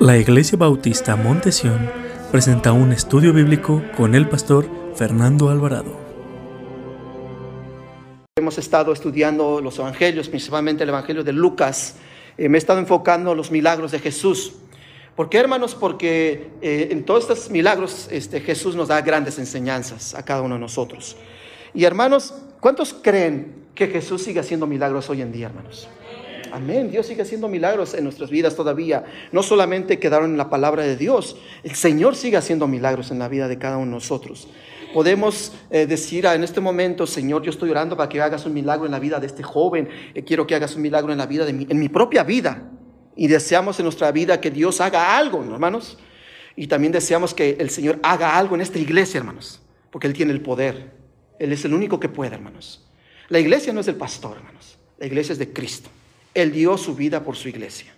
La Iglesia Bautista Montesión presenta un estudio bíblico con el pastor Fernando Alvarado. Hemos estado estudiando los evangelios, principalmente el evangelio de Lucas. Eh, me he estado enfocando en los milagros de Jesús. ¿Por qué, hermanos? Porque eh, en todos estos milagros este, Jesús nos da grandes enseñanzas a cada uno de nosotros. Y hermanos, ¿cuántos creen que Jesús sigue haciendo milagros hoy en día, hermanos? Amén. Dios sigue haciendo milagros en nuestras vidas todavía. No solamente quedaron en la palabra de Dios, el Señor sigue haciendo milagros en la vida de cada uno de nosotros. Podemos eh, decir en este momento, Señor, yo estoy orando para que hagas un milagro en la vida de este joven. Eh, quiero que hagas un milagro en la vida de mi, en mi propia vida. Y deseamos en nuestra vida que Dios haga algo, hermanos. Y también deseamos que el Señor haga algo en esta iglesia, hermanos. Porque Él tiene el poder. Él es el único que puede, hermanos. La iglesia no es del pastor, hermanos. La iglesia es de Cristo. Él dio su vida por su iglesia.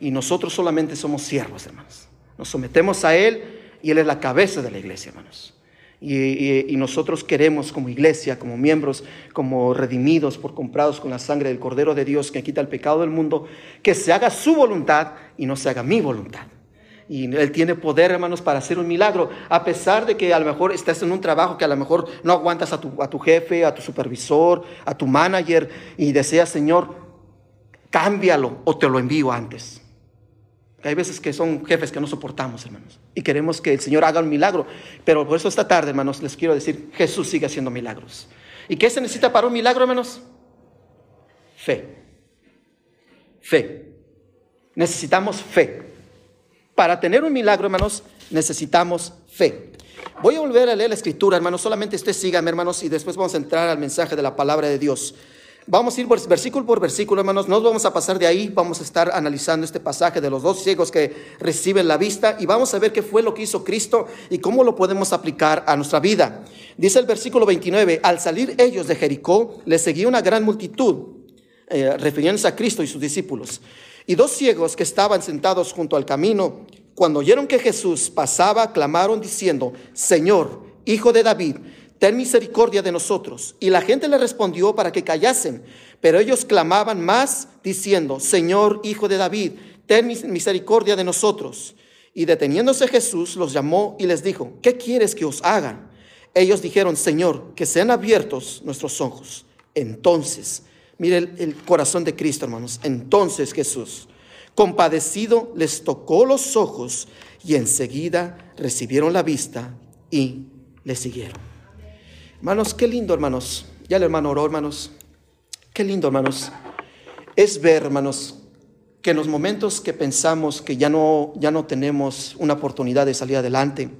Y nosotros solamente somos siervos, hermanos. Nos sometemos a Él y Él es la cabeza de la iglesia, hermanos. Y, nosotros queremos como iglesia, como miembros, como redimidos por comprados con la sangre del Cordero de Dios que quita el pecado del mundo, que se haga su voluntad y no se haga mi voluntad. Y Él tiene poder, hermanos, para hacer un milagro, a pesar de que a lo mejor estás en un trabajo que a lo mejor no aguantas a tu, a tu jefe, a tu supervisor, a tu manager y deseas, Señor, cámbialo o te lo envío antes. Hay veces que son jefes que no soportamos, hermanos, y queremos que el Señor haga un milagro. Pero por eso esta tarde, hermanos, les quiero decir, Jesús sigue haciendo milagros. ¿Y qué se necesita para un milagro, hermanos? Fe. Fe. Necesitamos fe. Para tener un milagro, hermanos, necesitamos fe. Voy a volver a leer la escritura, hermanos. Solamente usted sígame, hermanos, y después vamos a entrar al mensaje de la palabra de Dios. Vamos a ir versículo por versículo, hermanos. No vamos a pasar de ahí. Vamos a estar analizando este pasaje de los dos ciegos que reciben la vista y vamos a ver qué fue lo que hizo Cristo y cómo lo podemos aplicar a nuestra vida. Dice el versículo 29, al salir ellos de Jericó, les seguía una gran multitud, eh, refiriéndose a Cristo y sus discípulos. Y dos ciegos que estaban sentados junto al camino, cuando oyeron que Jesús pasaba, clamaron diciendo, Señor, Hijo de David, ten misericordia de nosotros. Y la gente le respondió para que callasen, pero ellos clamaban más diciendo, Señor, Hijo de David, ten misericordia de nosotros. Y deteniéndose Jesús los llamó y les dijo, ¿qué quieres que os hagan? Ellos dijeron, Señor, que sean abiertos nuestros ojos. Entonces, mire el, el corazón de Cristo, hermanos. Entonces Jesús, compadecido, les tocó los ojos y enseguida recibieron la vista y le siguieron. Hermanos, qué lindo, hermanos. Ya el hermano oró, hermanos. Qué lindo, hermanos. Es ver, hermanos, que en los momentos que pensamos que ya no, ya no tenemos una oportunidad de salir adelante,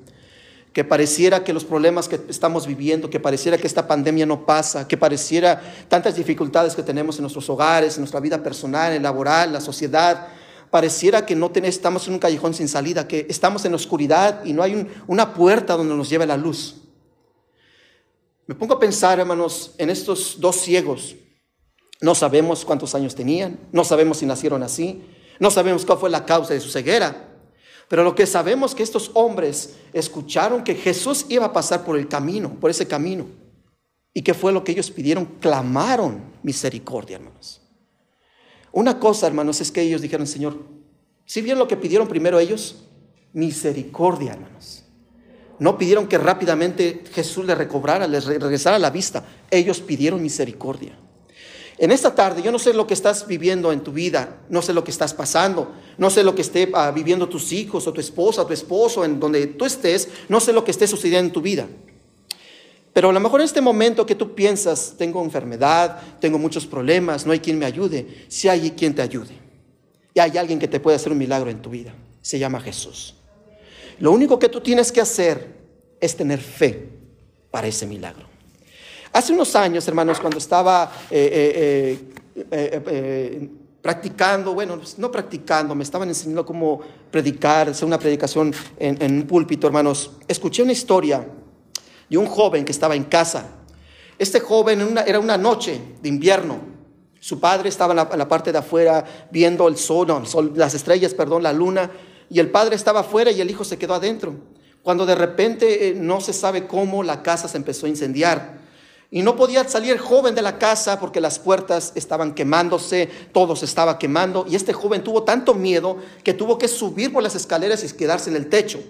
que pareciera que los problemas que estamos viviendo, que pareciera que esta pandemia no pasa, que pareciera tantas dificultades que tenemos en nuestros hogares, en nuestra vida personal, en laboral, en la sociedad, pareciera que no tenemos, estamos en un callejón sin salida, que estamos en la oscuridad y no hay una puerta donde nos lleve la luz. Me pongo a pensar, hermanos, en estos dos ciegos. No sabemos cuántos años tenían, no sabemos si nacieron así, no sabemos cuál fue la causa de su ceguera. Pero lo que sabemos es que estos hombres escucharon que Jesús iba a pasar por el camino, por ese camino. ¿Y qué fue lo que ellos pidieron? Clamaron misericordia, hermanos. Una cosa, hermanos, es que ellos dijeron, Señor, si bien lo que pidieron primero ellos? Misericordia, hermanos. No pidieron que rápidamente Jesús les recobrara, les regresara la vista. Ellos pidieron misericordia. En esta tarde, yo no sé lo que estás viviendo en tu vida, no sé lo que estás pasando, no sé lo que esté ah, viviendo tus hijos o tu esposa tu esposo, en donde tú estés, no sé lo que esté sucediendo en tu vida. Pero a lo mejor en este momento que tú piensas, tengo enfermedad, tengo muchos problemas, no hay quien me ayude, si hay quien te ayude. Y hay alguien que te puede hacer un milagro en tu vida. Se llama Jesús. Lo único que tú tienes que hacer es tener fe para ese milagro. Hace unos años, hermanos, cuando estaba eh, eh, eh, practicando, bueno, no practicando, me estaban enseñando cómo predicar, hacer una predicación en, un púlpito, hermanos, escuché una historia de un joven que estaba en casa. Este joven era una noche de invierno. Su padre estaba en la, parte de afuera viendo el sol, las estrellas, perdón, la luna y el padre estaba afuera y el hijo se quedó adentro. Cuando de repente eh, no se sabe cómo la casa se empezó a incendiar. Y no podía salir el joven de la casa porque las puertas estaban quemándose, todo se estaba quemando. Y este joven tuvo tanto miedo que tuvo que subir por las escaleras y quedarse en el techo.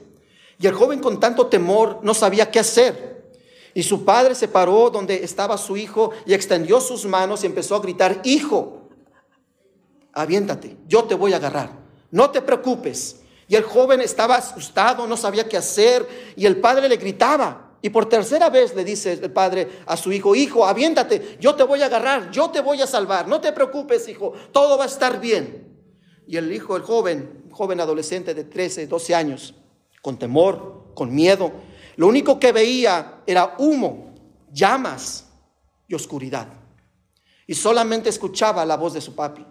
Y el joven con tanto temor no sabía qué hacer. Y su padre se paró donde estaba su hijo y extendió sus manos y empezó a gritar, hijo, aviéntate, yo te voy a agarrar, no te preocupes. Y el joven estaba asustado, no sabía qué hacer y el padre le gritaba, y por tercera vez le dice el padre a su hijo, hijo, aviéntate, yo te voy a agarrar, yo te voy a salvar, no te preocupes, hijo, todo va a estar bien. Y el hijo, el joven, joven adolescente de 13, 12 años, con temor, con miedo, lo único que veía era humo, llamas y oscuridad. Y solamente escuchaba la voz de su papi,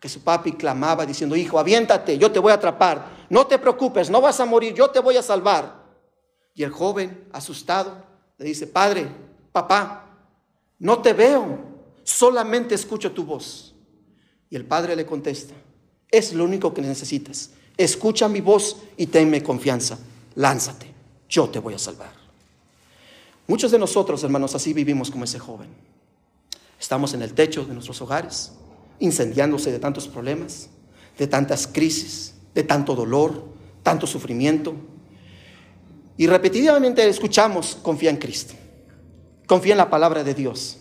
que su papi clamaba diciendo, hijo, aviéntate, yo te voy a atrapar, no te preocupes, no vas a morir, yo te voy a salvar. Y el joven, asustado, le dice, Padre, papá, no te veo, solamente escucho tu voz. Y el padre le contesta, es lo único que necesitas. Escucha mi voz y tenme confianza. Lánzate, yo te voy a salvar. Muchos de nosotros, hermanos, así vivimos como ese joven. Estamos en el techo de nuestros hogares, incendiándose de tantos problemas, de tantas crisis, de tanto dolor, tanto sufrimiento, y repetidamente escuchamos, confía en Cristo. Confía en la palabra de Dios.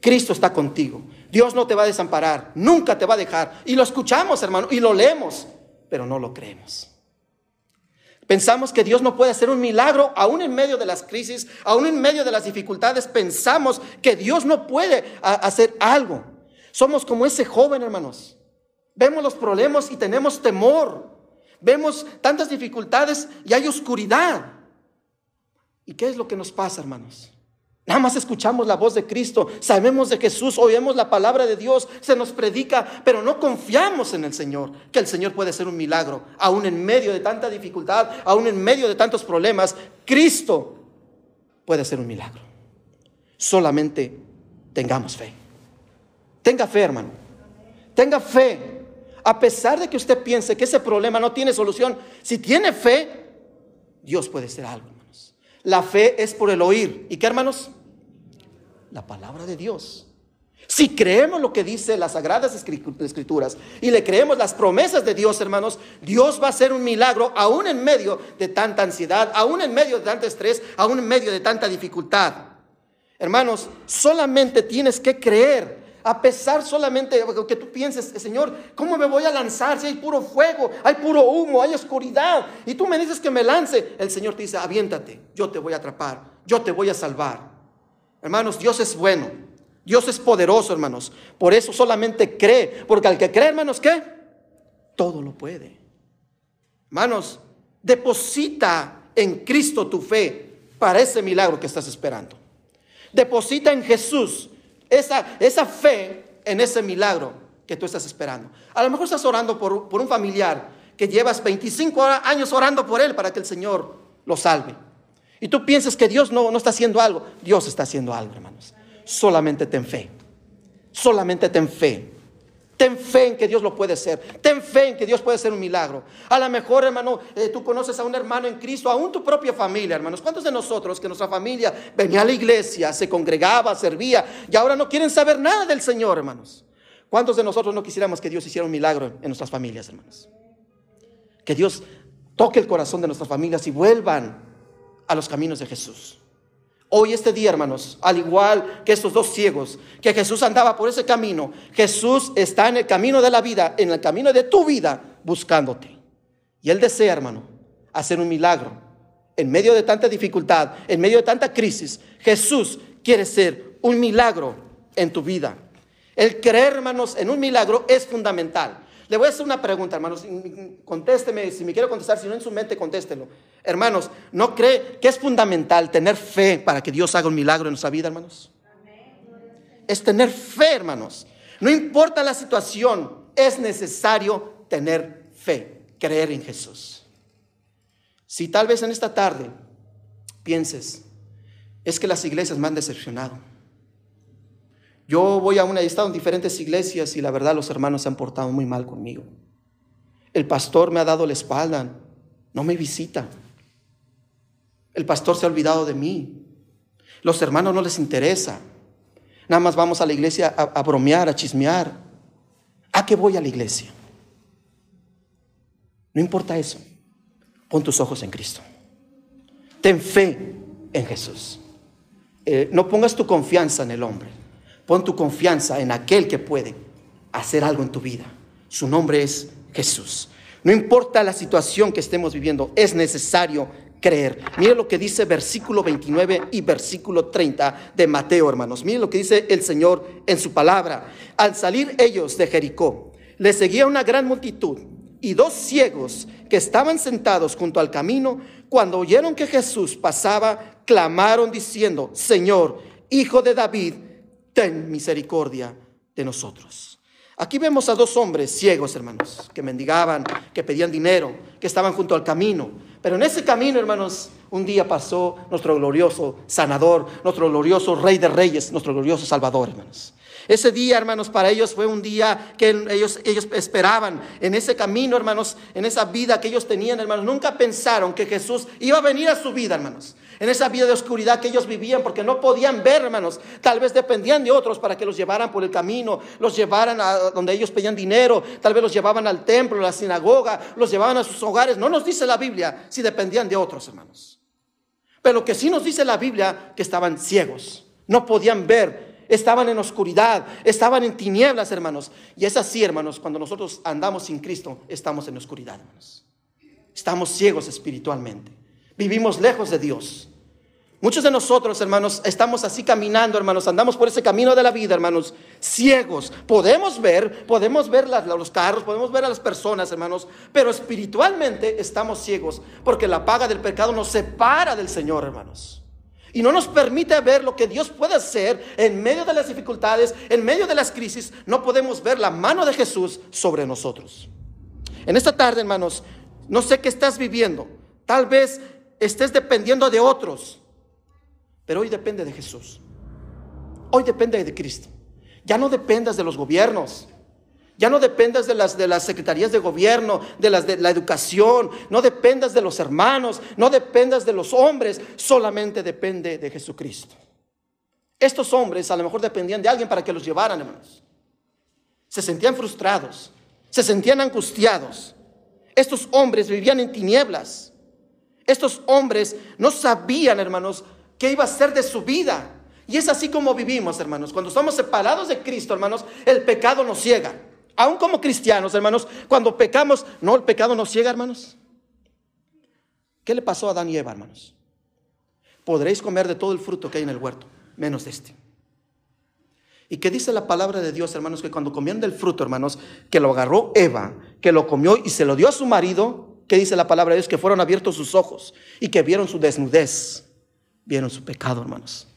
Cristo está contigo. Dios no te va a desamparar, nunca te va a dejar. Y lo escuchamos, hermano, y lo leemos, pero no lo creemos. Pensamos que Dios no puede hacer un milagro aún en medio de las crisis, aún en medio de las dificultades. Pensamos que Dios no puede hacer algo. Somos como ese joven, hermanos. Vemos los problemas y tenemos temor. Vemos tantas dificultades y hay oscuridad. ¿Y qué es lo que nos pasa, hermanos? Nada más escuchamos la voz de Cristo, sabemos de Jesús, oímos la palabra de Dios, se nos predica, pero no confiamos en el Señor, que el Señor puede hacer un milagro, aún en medio de tanta dificultad, aún en medio de tantos problemas, Cristo puede hacer un milagro. Solamente tengamos fe. Tenga fe, hermano. Tenga fe. A pesar de que usted piense que ese problema no tiene solución, si tiene fe, Dios puede hacer algo. La fe es por el oír. ¿Y qué hermanos? La palabra de Dios. Si creemos lo que dice las sagradas escrituras y le creemos las promesas de Dios, hermanos, Dios va a hacer un milagro aún en medio de tanta ansiedad, aún en medio de tanto estrés, aún en medio de tanta dificultad. Hermanos, solamente tienes que creer a pesar solamente de que tú pienses, Señor, ¿cómo me voy a lanzar si hay puro fuego, hay puro humo, hay oscuridad? Y tú me dices que me lance. El Señor te dice, aviéntate, yo te voy a atrapar, yo te voy a salvar. Hermanos, Dios es bueno, Dios es poderoso, hermanos. Por eso solamente cree, porque al que cree, hermanos, ¿qué? Todo lo puede. Hermanos, deposita en Cristo tu fe para ese milagro que estás esperando. Deposita en Jesús esa, esa fe en ese milagro que tú estás esperando. A lo mejor estás orando por, por un familiar que llevas 25 años orando por él para que el Señor lo salve. Y tú piensas que Dios no, no está haciendo algo. Dios está haciendo algo, hermanos. Solamente ten fe. Solamente ten fe. Ten fe en que Dios lo puede hacer. Ten fe en que Dios puede hacer un milagro. A lo mejor, hermano, eh, tú conoces a un hermano en Cristo, aún tu propia familia, hermanos. ¿Cuántos de nosotros que nuestra familia venía a la iglesia, se congregaba, servía y ahora no quieren saber nada del Señor, hermanos? ¿Cuántos de nosotros no quisiéramos que Dios hiciera un milagro en nuestras familias, hermanos? Que Dios toque el corazón de nuestras familias y vuelvan a los caminos de Jesús. Hoy este día, hermanos, al igual que estos dos ciegos, que Jesús andaba por ese camino, Jesús está en el camino de la vida, en el camino de tu vida, buscándote. Y Él desea, hermano, hacer un milagro. En medio de tanta dificultad, en medio de tanta crisis, Jesús quiere ser un milagro en tu vida. El creer, hermanos, en un milagro es fundamental. Le voy a hacer una pregunta, hermanos. Contésteme, si me quiere contestar, si no en su mente, contéstelo. Hermanos, ¿no cree que es fundamental tener fe para que Dios haga un milagro en nuestra vida, hermanos? Es tener fe, hermanos. No importa la situación, es necesario tener fe, creer en Jesús. Si tal vez en esta tarde pienses, es que las iglesias me han decepcionado yo voy a una, he estado en diferentes iglesias y la verdad los hermanos se han portado muy mal conmigo. El pastor me ha dado la espalda, no me visita. El pastor se ha olvidado de mí. Los hermanos no les interesa. Nada más vamos a la iglesia a, bromear, a chismear. ¿A qué voy a la iglesia? No importa eso. Pon tus ojos en Cristo. Ten fe en Jesús. Eh, no pongas tu confianza en el hombre. Pon tu confianza en aquel que puede hacer algo en tu vida. Su nombre es Jesús. No importa la situación que estemos viviendo, es necesario creer. Mire lo que dice versículo 29 y versículo 30 de Mateo, hermanos. Mire lo que dice el Señor en su palabra. Al salir ellos de Jericó, le seguía una gran multitud y dos ciegos que estaban sentados junto al camino, cuando oyeron que Jesús pasaba, clamaron diciendo, Señor, Hijo de David, ten misericordia de nosotros. Aquí vemos a dos hombres ciegos, hermanos, que mendigaban, que pedían dinero, que estaban junto al camino. Pero en ese camino, hermanos, un día pasó nuestro glorioso sanador, nuestro glorioso rey de reyes, nuestro glorioso salvador, hermanos. Ese día, hermanos, para ellos fue un día que ellos, ellos esperaban. En ese camino, hermanos, en esa vida que ellos tenían, hermanos, nunca pensaron que Jesús iba a venir a su vida, hermanos. En esa vida de oscuridad que ellos vivían, porque no podían ver, hermanos. Tal vez dependían de otros para que los llevaran por el camino, los llevaran a donde ellos pedían dinero, tal vez los llevaban al templo, a la sinagoga, los llevaban a sus hogares. No nos dice la Biblia si dependían de otros, hermanos. Pero lo que sí nos dice la Biblia, que estaban ciegos, no podían ver estaban en oscuridad, estaban en tinieblas, hermanos. Y es así, hermanos, cuando nosotros andamos sin Cristo, estamos en oscuridad, hermanos. Estamos ciegos espiritualmente. Vivimos lejos de Dios. Muchos de nosotros, hermanos, estamos así caminando, hermanos, andamos por ese camino de la vida, hermanos, ciegos. Podemos ver, podemos ver los carros, podemos ver a las personas, hermanos, pero espiritualmente estamos ciegos porque la paga del pecado nos separa del Señor, hermanos. Y no nos permite ver lo que Dios puede hacer en medio de las dificultades, en medio de las crisis. No podemos ver la mano de Jesús sobre nosotros. En esta tarde, hermanos, no sé qué estás viviendo. Tal vez estés dependiendo de otros. Pero hoy depende de Jesús. Hoy depende de Cristo. Ya no dependas de los gobiernos. Ya no dependas de las, de las secretarías de gobierno, de las de la educación, no dependas de los hermanos, no dependas de los hombres, solamente depende de Jesucristo. Estos hombres a lo mejor dependían de alguien para que los llevaran, hermanos. Se sentían frustrados, se sentían angustiados. Estos hombres vivían en tinieblas. Estos hombres no sabían, hermanos, qué iba a ser de su vida. Y es así como vivimos, hermanos. Cuando estamos separados de Cristo, hermanos, el pecado nos ciega. Aún como cristianos, hermanos, cuando pecamos, no, el pecado nos ciega, hermanos. ¿Qué le pasó a Adán y Eva, hermanos? Podréis comer de todo el fruto que hay en el huerto, menos de este. ¿Y qué dice la palabra de Dios, hermanos? Que cuando comían del fruto, hermanos, que lo agarró Eva, que lo comió y se lo dio a su marido, ¿qué dice la palabra de Dios? Que fueron abiertos sus ojos y que vieron su desnudez, vieron su pecado, hermanos.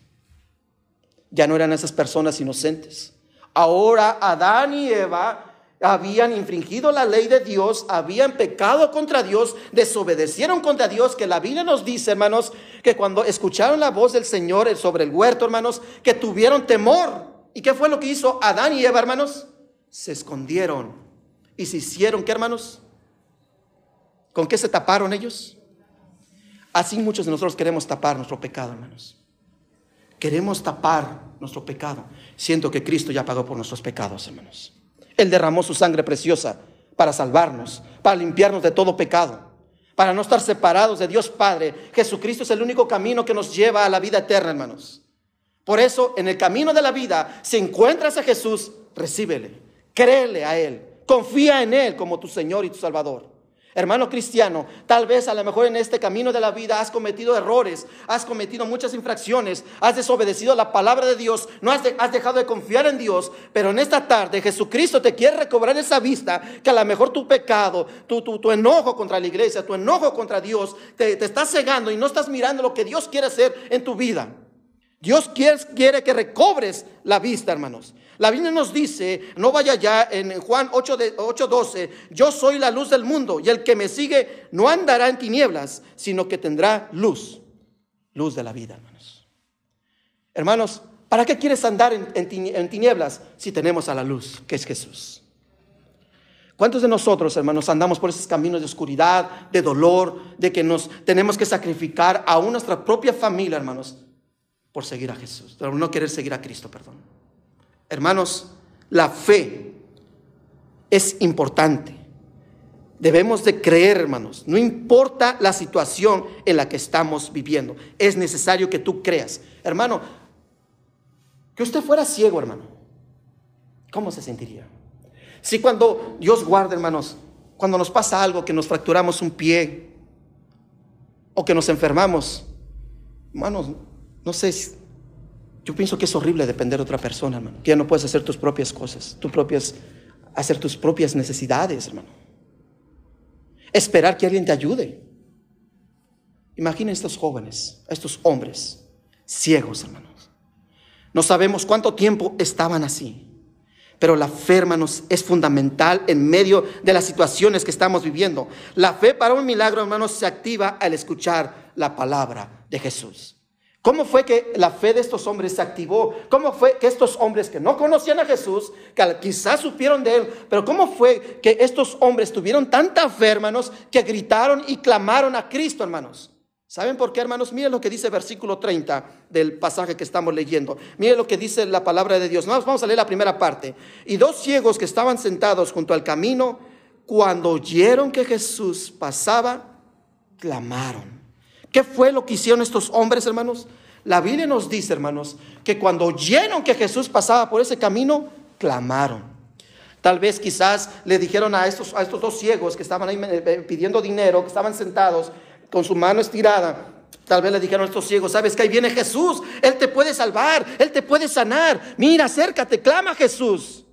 Ya no eran esas personas inocentes. Ahora Adán y Eva habían infringido la ley de Dios, habían pecado contra Dios, desobedecieron contra Dios, que la Biblia nos dice, hermanos, que cuando escucharon la voz del Señor sobre el huerto, hermanos, que tuvieron temor. ¿Y qué fue lo que hizo Adán y Eva, hermanos? Se escondieron y se hicieron, ¿qué, hermanos? ¿Con qué se taparon ellos? Así muchos de nosotros queremos tapar nuestro pecado, hermanos. Queremos tapar nuestro pecado. Siento que Cristo ya pagó por nuestros pecados, hermanos. Él derramó su sangre preciosa para salvarnos, para limpiarnos de todo pecado, para no estar separados de Dios Padre. Jesucristo es el único camino que nos lleva a la vida eterna, hermanos. Por eso, en el camino de la vida, si encuentras a Jesús, recíbele, créele a Él, confía en Él como tu Señor y tu Salvador. Hermano cristiano, tal vez a lo mejor en este camino de la vida has cometido errores, has cometido muchas infracciones, has desobedecido la palabra de Dios, no has, dejado de confiar en Dios, pero en esta tarde Jesucristo te quiere recobrar esa vista que a lo mejor tu pecado, tu, tu, tu enojo contra la iglesia, tu enojo contra Dios, te, te está cegando y no estás mirando lo que Dios quiere hacer en tu vida. Dios quiere, quiere que recobres la vista, hermanos. La Biblia nos dice, no vaya ya en Juan 8:12, yo soy la luz del mundo y el que me sigue no andará en tinieblas, sino que tendrá luz, luz de la vida, hermanos. Hermanos, ¿para qué quieres andar en, tinieblas si tenemos a la luz, que es Jesús? ¿Cuántos de nosotros, hermanos, andamos por esos caminos de oscuridad, de dolor, de que nos tenemos que sacrificar a nuestra propia familia, hermanos, por seguir a Jesús, por no querer seguir a Cristo, perdón. Hermanos, la fe es importante. Debemos de creer, hermanos. No importa la situación en la que estamos viviendo. Es necesario que tú creas. Hermano, que usted fuera ciego, hermano. ¿Cómo se sentiría? Si cuando Dios guarda, hermanos, cuando nos pasa algo, que nos fracturamos un pie o que nos enfermamos, hermanos, no sé, yo pienso que es horrible depender de otra persona, hermano. Que ya no puedes hacer tus propias cosas, tus propias, hacer tus propias necesidades, hermano esperar que alguien te ayude. Imaginen estos jóvenes, estos hombres ciegos, hermanos. No sabemos cuánto tiempo estaban así, pero la fe, hermanos, es fundamental en medio de las situaciones que estamos viviendo. La fe para un milagro, hermanos, se activa al escuchar la palabra de Jesús. ¿Cómo fue que la fe de estos hombres se activó? ¿Cómo fue que estos hombres que no conocían a Jesús, que quizás supieron de él, pero cómo fue que estos hombres tuvieron tanta fe, hermanos, que gritaron y clamaron a Cristo, hermanos? ¿Saben por qué, hermanos? Miren lo que dice el versículo 30 del pasaje que estamos leyendo. Miren lo que dice la palabra de Dios. Vamos a leer la primera parte. Y dos ciegos que estaban sentados junto al camino, cuando oyeron que Jesús pasaba, clamaron. ¿Qué fue lo que hicieron estos hombres, hermanos? La Biblia nos dice, hermanos, que cuando oyeron que Jesús pasaba por ese camino, clamaron. Tal vez quizás le dijeron a estos, a estos dos ciegos que estaban ahí eh, eh, pidiendo dinero, que estaban sentados con su mano estirada, Tal vez le dijeron a estos ciegos, sabes que ahí viene Jesús, Él te puede salvar, Él te puede sanar. Mira, acércate, clama a Jesús.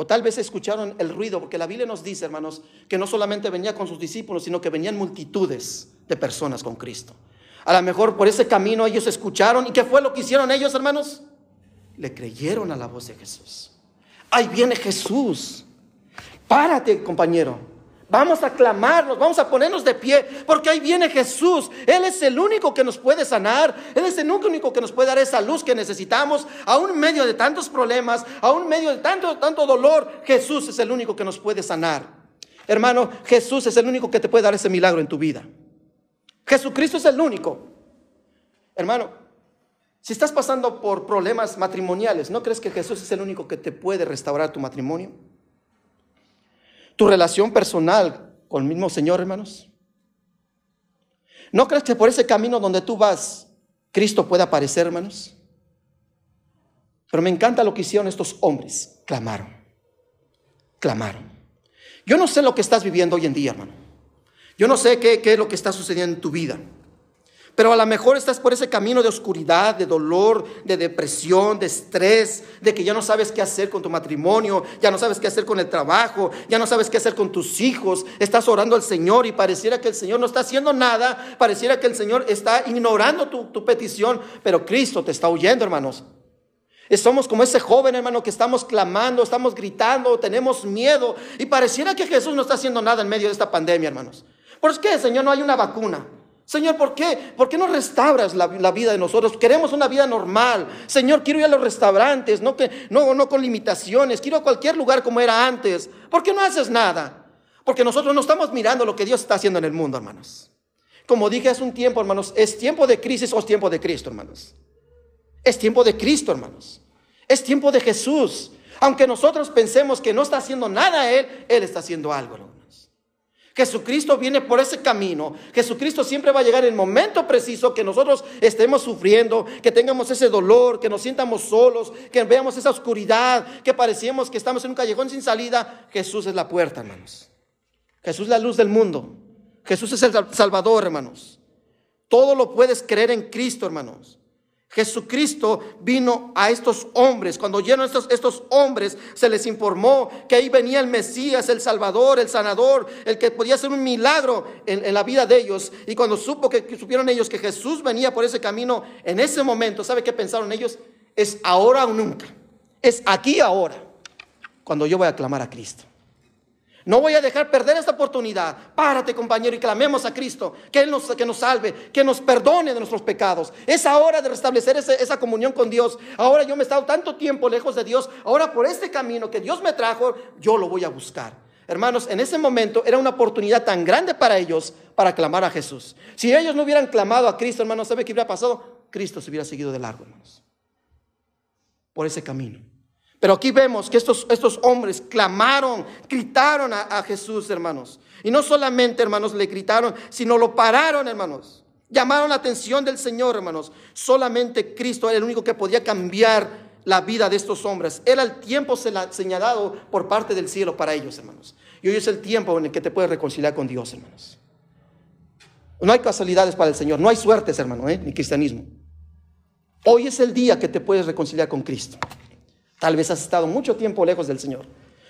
O tal vez escucharon el ruido, porque la Biblia nos dice, hermanos, que no solamente venía con sus discípulos, sino que venían multitudes de personas con Cristo. A lo mejor por ese camino ellos escucharon. ¿Y qué fue lo que hicieron ellos, hermanos? Le creyeron a la voz de Jesús. Ahí viene Jesús. Párate, compañero. Vamos a clamarnos, vamos a ponernos de pie, porque ahí viene Jesús. Él es el único que nos puede sanar. Él es el único que nos puede dar esa luz que necesitamos, aún en medio de tantos problemas, aún en medio de tanto, tanto dolor. Jesús es el único que nos puede sanar. Hermano, Jesús es el único que te puede dar ese milagro en tu vida. Jesucristo es el único. Hermano, si estás pasando por problemas matrimoniales, ¿no crees que Jesús es el único que te puede restaurar tu matrimonio? Tu relación personal con el mismo Señor, hermanos? ¿No crees que por ese camino donde tú vas, Cristo puede aparecer, hermanos? Pero me encanta lo que hicieron estos hombres. Clamaron. Clamaron. Yo no sé lo que estás viviendo hoy en día, hermano. Yo no sé qué es lo que está sucediendo en tu vida. Pero a lo mejor estás por ese camino de oscuridad, de dolor, de depresión, de estrés, de que ya no sabes qué hacer con tu matrimonio, ya no sabes qué hacer con el trabajo, ya no sabes qué hacer con tus hijos. Estás orando al Señor y pareciera que el Señor no está haciendo nada, pareciera que el Señor está ignorando tu, tu petición, pero Cristo te está oyendo, hermanos. Somos como ese joven hermano que estamos clamando, estamos gritando, tenemos miedo y pareciera que Jesús no está haciendo nada en medio de esta pandemia, hermanos. ¿Por qué, Señor, no hay una vacuna? Señor, ¿por qué? ¿Por qué no restauras la, vida de nosotros? Queremos una vida normal. Señor, quiero ir a los restaurantes, no, que, no, con limitaciones. Quiero a cualquier lugar como era antes. ¿Por qué no haces nada? Porque nosotros no estamos mirando lo que Dios está haciendo en el mundo, hermanos. Como dije hace un tiempo, hermanos, ¿es tiempo de crisis o es tiempo de Cristo, hermanos? Es tiempo de Cristo, hermanos. Es tiempo de Jesús. Aunque nosotros pensemos que no está haciendo nada Él, Él está haciendo algo. Jesucristo viene por ese camino. Jesucristo siempre va a llegar en el momento preciso que nosotros estemos sufriendo, que tengamos ese dolor, que nos sientamos solos, que veamos esa oscuridad, que parecíamos que estamos en un callejón sin salida. Jesús es la puerta, hermanos. Jesús es la luz del mundo. Jesús es el Salvador, hermanos. Todo lo puedes creer en Cristo, hermanos. Jesucristo vino a estos hombres. Cuando oyeron estos, estos hombres, se les informó que ahí venía el Mesías, el Salvador, el Sanador, el que podía hacer un milagro en, la vida de ellos. Y cuando supo que, que, supieron ellos que Jesús venía por ese camino, en ese momento, ¿sabe qué pensaron ellos? Es ahora o nunca. Es aquí ahora, cuando yo voy a clamar a Cristo. No voy a dejar perder esta oportunidad. Párate, compañero, y clamemos a Cristo, que Él nos, que nos salve, que nos perdone de nuestros pecados. Es hora de restablecer esa comunión con Dios. Ahora yo me he estado tanto tiempo lejos de Dios. Ahora por este camino que Dios me trajo, yo lo voy a buscar. Hermanos, en ese momento era una oportunidad tan grande para ellos para clamar a Jesús. Si ellos no hubieran clamado a Cristo, hermanos, ¿sabe qué hubiera pasado? Cristo se hubiera seguido de largo, hermanos. Por ese camino. Pero aquí vemos que estos, estos hombres clamaron, gritaron a, Jesús, hermanos. Y no solamente, hermanos, le gritaron, sino lo pararon, hermanos. Llamaron la atención del Señor, hermanos. Solamente Cristo era el único que podía cambiar la vida de estos hombres. Era el tiempo señalado por parte del cielo para ellos, hermanos. Y hoy es el tiempo en el que te puedes reconciliar con Dios, hermanos. No hay casualidades para el Señor, no hay suertes, hermano, ¿eh? ni cristianismo. Hoy es el día que te puedes reconciliar con Cristo. Tal vez has estado mucho tiempo lejos del Señor.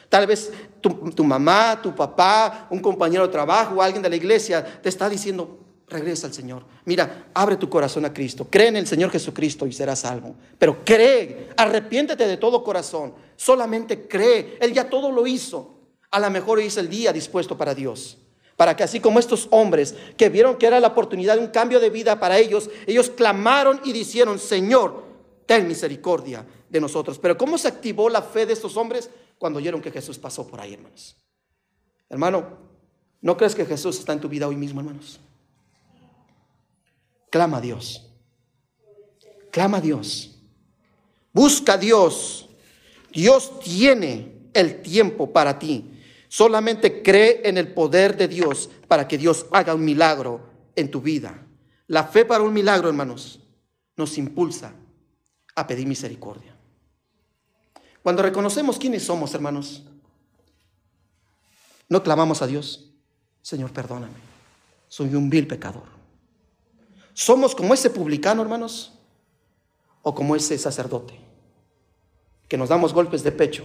Tal vez tu, mamá, tu papá, un compañero de trabajo alguien de la iglesia te está diciendo, regresa al Señor. Mira, abre tu corazón a Cristo. Cree en el Señor Jesucristo y serás salvo. Pero cree, arrepiéntete de todo corazón. Solamente cree. Él ya todo lo hizo. A lo mejor hoy es el día dispuesto para Dios. Para que así como estos hombres que vieron que era la oportunidad de un cambio de vida para ellos, ellos clamaron y dijeron, Señor, ten misericordia de nosotros. Pero ¿cómo se activó la fe de estos hombres cuando oyeron que Jesús pasó por ahí, hermanos? Hermano, ¿no crees que Jesús está en tu vida hoy mismo, hermanos? Clama a Dios. Clama a Dios. Busca a Dios. Dios tiene el tiempo para ti. Solamente cree en el poder de Dios para que Dios haga un milagro en tu vida. La fe para un milagro, hermanos, nos impulsa a pedir misericordia. Cuando reconocemos quiénes somos, hermanos, no clamamos a Dios, Señor, perdóname, soy un vil pecador. ¿Somos como ese publicano, hermanos? ¿O como ese sacerdote? Que nos damos golpes de pecho.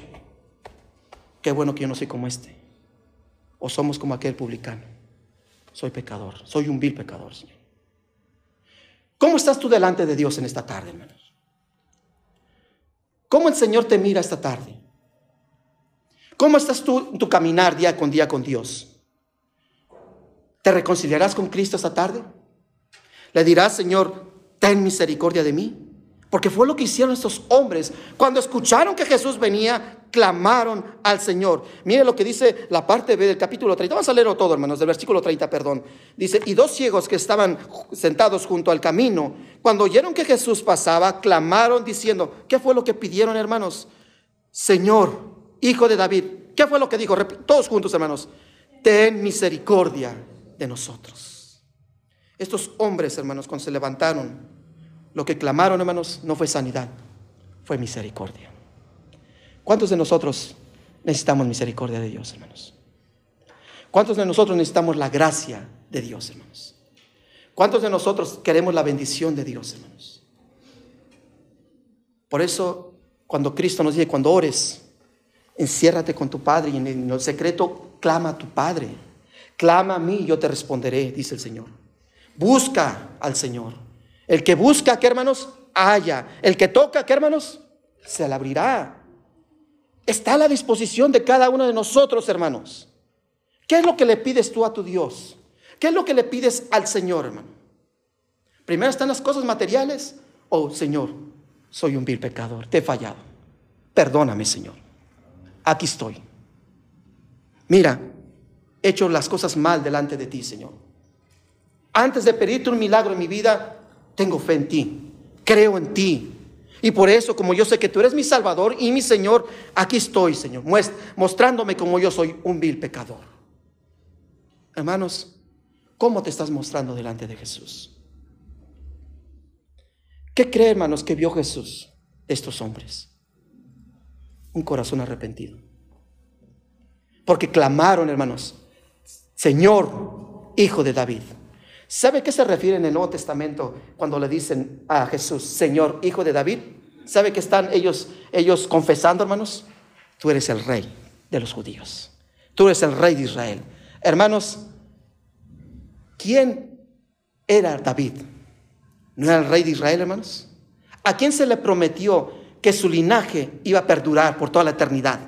Qué bueno que yo no soy como este. ¿O somos como aquel publicano? Soy pecador, soy un vil pecador, Señor. ¿Cómo estás tú delante de Dios en esta tarde, hermanos? ¿Cómo el Señor te mira esta tarde? ¿Cómo estás tú en tu caminar día con día con Dios? ¿Te reconciliarás con Cristo esta tarde? Le dirás, Señor, ten misericordia de mí. Porque fue lo que hicieron estos hombres. Cuando escucharon que Jesús venía, clamaron al Señor. Mire lo que dice la parte B del capítulo 30. Vamos a leerlo todo, hermanos, del versículo 30, perdón. Dice, y dos ciegos que estaban sentados junto al camino, cuando oyeron que Jesús pasaba, clamaron diciendo, ¿qué fue lo que pidieron, hermanos? Señor, hijo de David, ¿qué fue lo que dijo? Todos juntos, hermanos, ten misericordia de nosotros. Estos hombres, hermanos, cuando se levantaron, lo que clamaron, hermanos, no fue sanidad, fue misericordia. ¿Cuántos de nosotros necesitamos misericordia de Dios, hermanos? ¿Cuántos de nosotros necesitamos la gracia de Dios, hermanos? ¿Cuántos de nosotros queremos la bendición de Dios, hermanos? Por eso, cuando Cristo nos dice, cuando ores, enciérrate con tu Padre y en el secreto clama a tu Padre. Clama a mí yo te responderé, dice el Señor. Busca al Señor. El que busca, ¿qué hermanos? Haya. El que toca, ¿qué hermanos? Se le abrirá. Está a la disposición de cada uno de nosotros, hermanos. ¿Qué es lo que le pides tú a tu Dios? ¿Qué es lo que le pides al Señor, hermano? Primero están las cosas materiales. Oh, Señor, soy un vil pecador, te he fallado. Perdóname, Señor. Aquí estoy. Mira, he hecho las cosas mal delante de ti, Señor. Antes de pedirte un milagro en mi vida, tengo fe en ti, creo en ti. Y por eso, como yo sé que tú eres mi Salvador y mi Señor, aquí estoy, Señor, mostrándome como yo soy un vil pecador. Hermanos, ¿cómo te estás mostrando delante de Jesús? ¿Qué cree, hermanos, que vio Jesús estos hombres? Un corazón arrepentido. Porque clamaron, hermanos, Señor, Hijo de David. ¿Sabe qué se refiere en el Nuevo Testamento cuando le dicen a Jesús, Señor, hijo de David? ¿Sabe que están ellos, ellos confesando, hermanos? Tú eres el rey de los judíos. Tú eres el rey de Israel. Hermanos, ¿quién era David? ¿No era el rey de Israel, hermanos? ¿A quién se le prometió que su linaje iba a perdurar por toda la eternidad?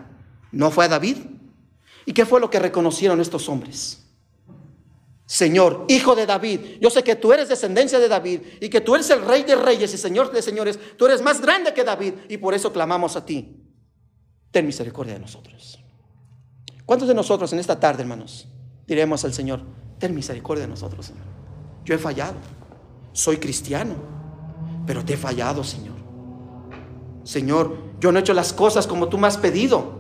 ¿No fue a David? ¿Y qué fue lo que reconocieron estos hombres? Señor, hijo de David, yo sé que tú eres descendencia de David y que tú eres el rey de reyes y señor de señores, tú eres más grande que David y por eso clamamos a ti. Ten misericordia de nosotros. ¿Cuántos de nosotros en esta tarde, hermanos, diremos al Señor, ten misericordia de nosotros, Señor? Yo he fallado, soy cristiano, pero te he fallado, Señor. Señor, yo no he hecho las cosas como tú me has pedido.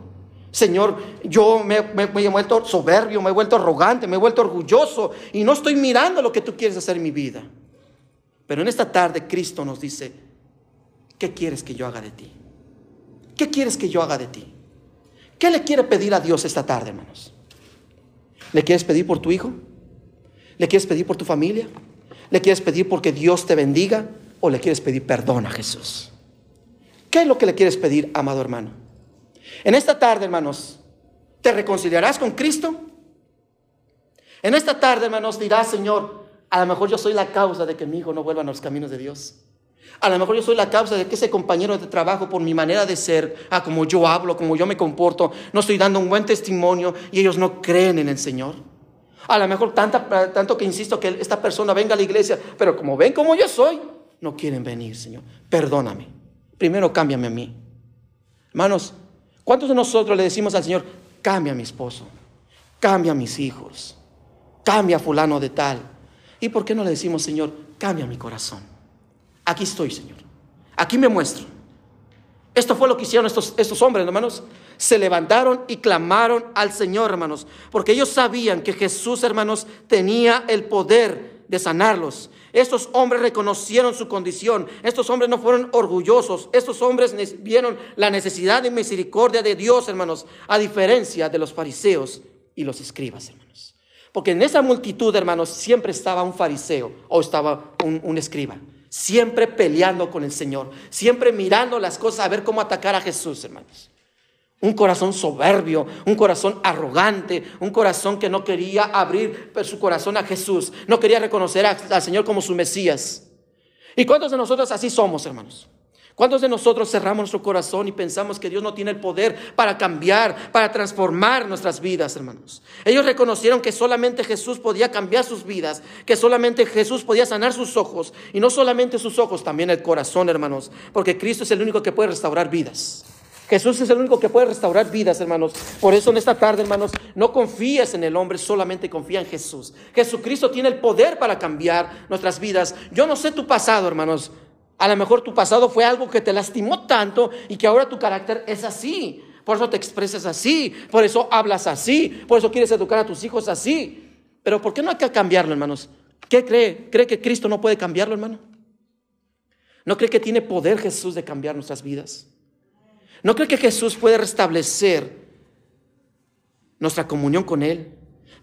Señor, yo me, he vuelto soberbio, me he vuelto arrogante, me he vuelto orgulloso y no estoy mirando lo que tú quieres hacer en mi vida. Pero en esta tarde Cristo nos dice, ¿qué quieres que yo haga de ti? ¿Qué quieres que yo haga de ti? ¿Qué le quiere pedir a Dios esta tarde, hermanos? ¿Le quieres pedir por tu hijo? ¿Le quieres pedir por tu familia? ¿Le quieres pedir porque Dios te bendiga? ¿O le quieres pedir perdón a Jesús? ¿Qué es lo que le quieres pedir, amado hermano? En esta tarde, hermanos, ¿te reconciliarás con Cristo? En esta tarde, hermanos, dirás, Señor, a lo mejor yo soy la causa de que mi hijo no vuelva a los caminos de Dios. A lo mejor yo soy la causa de que ese compañero de trabajo, por mi manera de ser, a como yo hablo, como yo me comporto, no estoy dando un buen testimonio y ellos no creen en el Señor. A lo mejor tanto que insisto que esta persona venga a la iglesia, pero como ven como yo soy, no quieren venir, Señor. Perdóname. Primero cámbiame a mí. Hermanos, ¿cuántos de nosotros le decimos al Señor, cambia a mi esposo, cambia a mis hijos, cambia a fulano de tal? ¿Y por qué no le decimos, Señor, cambia mi corazón? Aquí estoy, Señor. Aquí me muestro. Esto fue lo que hicieron estos, estos hombres, hermanos. Se levantaron y clamaron al Señor, hermanos, porque ellos sabían que Jesús, hermanos, tenía el poder de sanarlos. Estos hombres reconocieron su condición. Estos hombres no fueron orgullosos. Estos hombres vieron la necesidad de misericordia de Dios, hermanos, a diferencia de los fariseos y los escribas, hermanos. Porque en esa multitud, hermanos, siempre estaba un fariseo o estaba un, escriba. Siempre peleando con el Señor. Siempre mirando las cosas a ver cómo atacar a Jesús, hermanos. Un corazón soberbio, un corazón arrogante, un corazón que no quería abrir su corazón a Jesús, no quería reconocer al Señor como su Mesías. ¿Y cuántos de nosotros así somos, hermanos? ¿Cuántos de nosotros cerramos nuestro corazón y pensamos que Dios no tiene el poder para cambiar, para transformar nuestras vidas, hermanos? Ellos reconocieron que solamente Jesús podía cambiar sus vidas, que solamente Jesús podía sanar sus ojos, y no solamente sus ojos, también el corazón, hermanos, porque Cristo es el único que puede restaurar vidas. Jesús es el único que puede restaurar vidas, hermanos. Por eso en esta tarde, hermanos, no confíes en el hombre, solamente confía en Jesús. Jesucristo tiene el poder para cambiar nuestras vidas. Yo no sé tu pasado, hermanos. A lo mejor tu pasado fue algo que te lastimó tanto y que ahora tu carácter es así. Por eso te expresas así, por eso hablas así, por eso quieres educar a tus hijos así. Pero ¿por qué no hay que cambiarlo, hermanos? ¿Qué cree? ¿Cree que Cristo no puede cambiarlo, hermano? ¿No cree que tiene poder Jesús de cambiar nuestras vidas? ¿No cree que Jesús puede restablecer nuestra comunión con Él?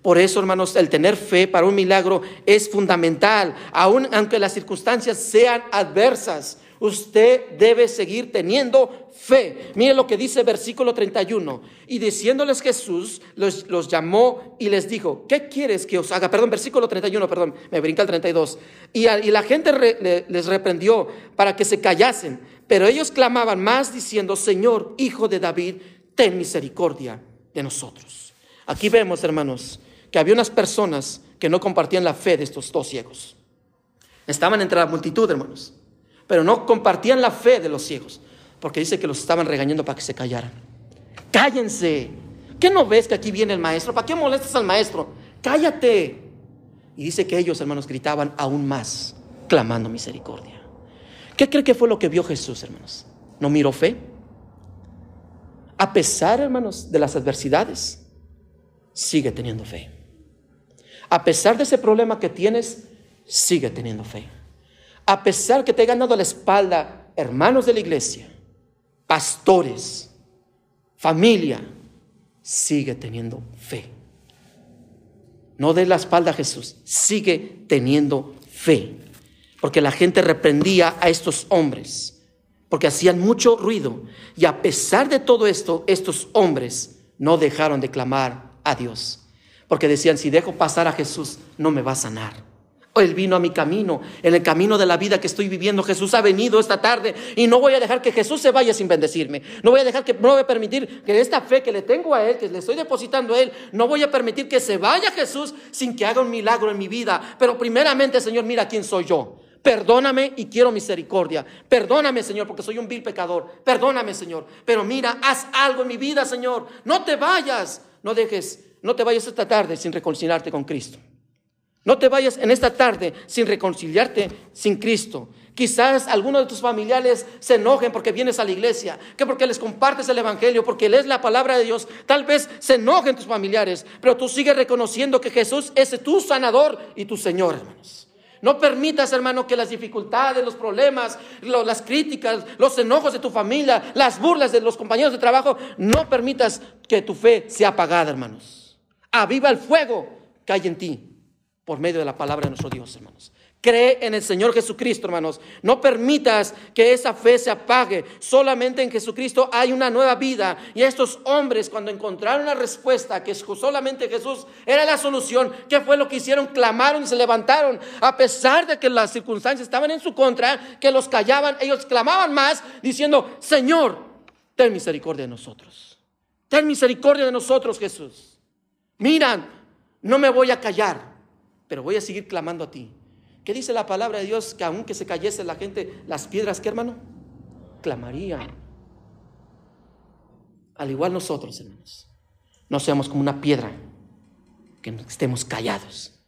Por eso, hermanos, el tener fe para un milagro es fundamental. Aun aunque las circunstancias sean adversas, usted debe seguir teniendo fe. Mire lo que dice versículo 31. Y diciéndoles Jesús, los, llamó y les dijo, ¿qué quieres que os haga? Perdón, versículo 31, perdón, me brinca el 32. Y, y la gente les reprendió para que se callasen. Pero ellos clamaban más diciendo, Señor, Hijo de David, ten misericordia de nosotros. Aquí vemos, hermanos, que había unas personas que no compartían la fe de estos dos ciegos. Estaban entre la multitud, hermanos, pero no compartían la fe de los ciegos, porque dice que los estaban regañando para que se callaran. Cállense. ¿Qué no ves que aquí viene el maestro? ¿Para qué molestas al maestro? Cállate. Y dice que ellos, hermanos, gritaban aún más, clamando misericordia. ¿Qué cree que fue lo que vio Jesús, hermanos? ¿No miró fe? A pesar, hermanos, de las adversidades, sigue teniendo fe. A pesar de ese problema que tienes, sigue teniendo fe. A pesar que te hayan dado la espalda hermanos de la iglesia, pastores, familia, sigue teniendo fe. No dé la espalda a Jesús, sigue teniendo fe. Porque la gente reprendía a estos hombres, porque hacían mucho ruido. Y a pesar de todo esto, estos hombres no dejaron de clamar a Dios. Porque decían, si dejo pasar a Jesús, no me va a sanar. Él vino a mi camino, en el camino de la vida que estoy viviendo. Jesús ha venido esta tarde y no voy a dejar que Jesús se vaya sin bendecirme. No voy a dejar que, no voy a permitir que esta fe que le tengo a Él, que le estoy depositando a Él, no voy a permitir que se vaya Jesús sin que haga un milagro en mi vida. Pero primeramente, Señor, mira quién soy yo. Perdóname y quiero misericordia. Perdóname, Señor, porque soy un vil pecador. Perdóname, Señor. Pero mira, haz algo en mi vida, Señor. No te vayas. No dejes no te vayas esta tarde sin reconciliarte con Cristo. No te vayas en esta tarde sin reconciliarte sin Cristo. Quizás algunos de tus familiares se enojen porque vienes a la iglesia, que porque les compartes el Evangelio, porque lees la palabra de Dios. Tal vez se enojen tus familiares, pero tú sigues reconociendo que Jesús es tu sanador y tu Señor, hermanos. No permitas, hermano, que las dificultades, los problemas, las críticas, los enojos de tu familia, las burlas de los compañeros de trabajo, no permitas que tu fe sea apagada, hermanos. Aviva el fuego que hay en ti por medio de la palabra de nuestro Dios, hermanos. Cree en el Señor Jesucristo, hermanos. No permitas que esa fe se apague. Solamente en Jesucristo hay una nueva vida. Y estos hombres, cuando encontraron la respuesta, que solamente Jesús era la solución, ¿qué fue lo que hicieron? Clamaron y se levantaron. A pesar de que las circunstancias estaban en su contra, que los callaban, ellos clamaban más, diciendo, Señor, ten misericordia de nosotros. Ten misericordia de nosotros, Jesús. Miran, no me voy a callar, pero voy a seguir clamando a ti. ¿Qué dice la palabra de Dios? Que aunque se cayese la gente, las piedras, ¿qué hermano? Clamarían. Al igual nosotros, hermanos. No seamos como una piedra, que estemos callados.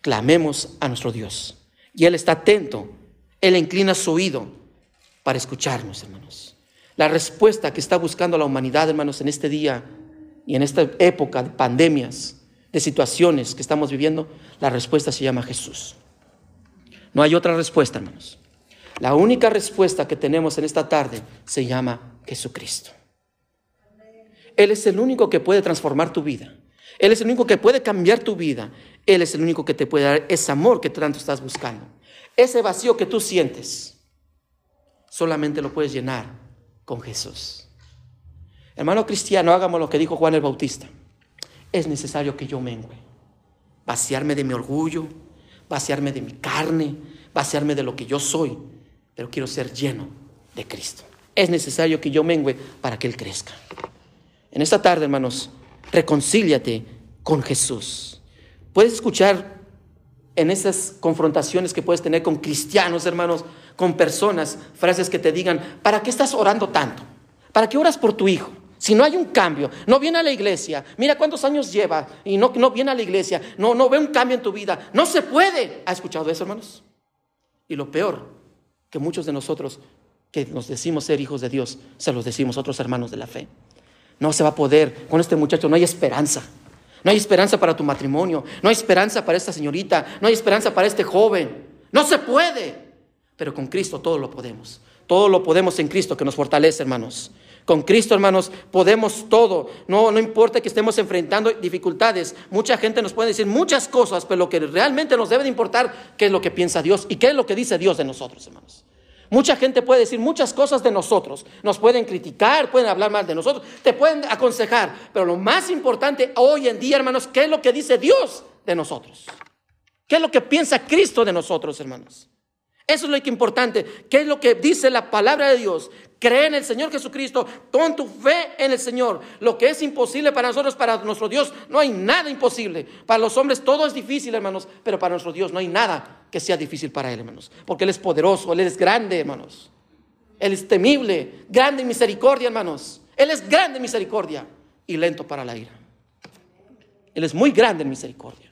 Clamemos a nuestro Dios. Y Él está atento. Él inclina su oído para escucharnos, hermanos. La respuesta que está buscando la humanidad, hermanos, en este día y en esta época de pandemias, de situaciones que estamos viviendo, la respuesta se llama Jesús. No hay otra respuesta, hermanos. La única respuesta que tenemos en esta tarde se llama Jesucristo. Él es el único que puede transformar tu vida. Él es el único que puede cambiar tu vida. Él es el único que te puede dar ese amor que tanto estás buscando. Ese vacío que tú sientes, solamente lo puedes llenar con Jesús. Hermano cristiano, hagamos lo que dijo Juan el Bautista. Es necesario que yo mengue, vaciarme de mi orgullo, vaciarme de mi carne, vaciarme de lo que yo soy, pero quiero ser lleno de Cristo. Es necesario que yo mengüe para que Él crezca. En esta tarde, hermanos, reconcíliate con Jesús. Puedes escuchar en esas confrontaciones que puedes tener con cristianos, hermanos, con personas, frases que te digan, ¿para qué estás orando tanto? ¿Para qué oras por tu hijo? Si no hay un cambio, no viene a la iglesia, mira cuántos años lleva y no, no viene a la iglesia, no, no ve un cambio en tu vida, no se puede. ¿Ha escuchado eso, hermanos? Y lo peor, que muchos de nosotros que nos decimos ser hijos de Dios, se los decimos otros hermanos de la fe. No se va a poder, con este muchacho no hay esperanza. No hay esperanza para tu matrimonio, no hay esperanza para esta señorita, no hay esperanza para este joven. No se puede. Pero con Cristo todo lo podemos. Todo lo podemos en Cristo que nos fortalece, hermanos. Con Cristo, hermanos, podemos todo. No, no importa que estemos enfrentando dificultades. Mucha gente nos puede decir muchas cosas, pero lo que realmente nos debe de importar, qué es lo que piensa Dios y qué es lo que dice Dios de nosotros, hermanos. Mucha gente puede decir muchas cosas de nosotros. Nos pueden criticar, pueden hablar mal de nosotros, te pueden aconsejar. Pero lo más importante hoy en día, hermanos, ¿qué es lo que dice Dios de nosotros? ¿Qué es lo que piensa Cristo de nosotros, hermanos? Eso es lo que es importante. ¿Qué es lo que dice la palabra de Dios? Cree en el Señor Jesucristo, con tu fe en el Señor. Lo que es imposible para nosotros, para nuestro Dios, no hay nada imposible. Para los hombres todo es difícil, hermanos, pero para nuestro Dios no hay nada que sea difícil para Él, hermanos. Porque Él es poderoso, Él es grande, hermanos. Él es temible, grande en misericordia, hermanos. Él es grande en misericordia y lento para la ira. Él es muy grande en misericordia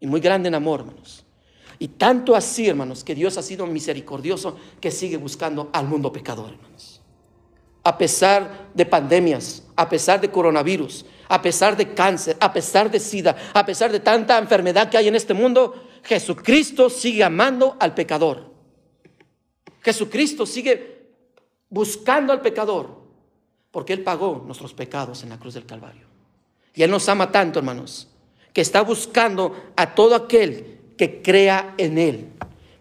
y muy grande en amor, hermanos. Y tanto así, hermanos, que Dios ha sido misericordioso que sigue buscando al mundo pecador, hermanos. A pesar de pandemias, a pesar de coronavirus, a pesar de cáncer, a pesar de sida, a pesar de tanta enfermedad que hay en este mundo, Jesucristo sigue amando al pecador. Jesucristo sigue buscando al pecador, porque Él pagó nuestros pecados en la cruz del Calvario. Y Él nos ama tanto, hermanos, que está buscando a todo aquel que crea en Él.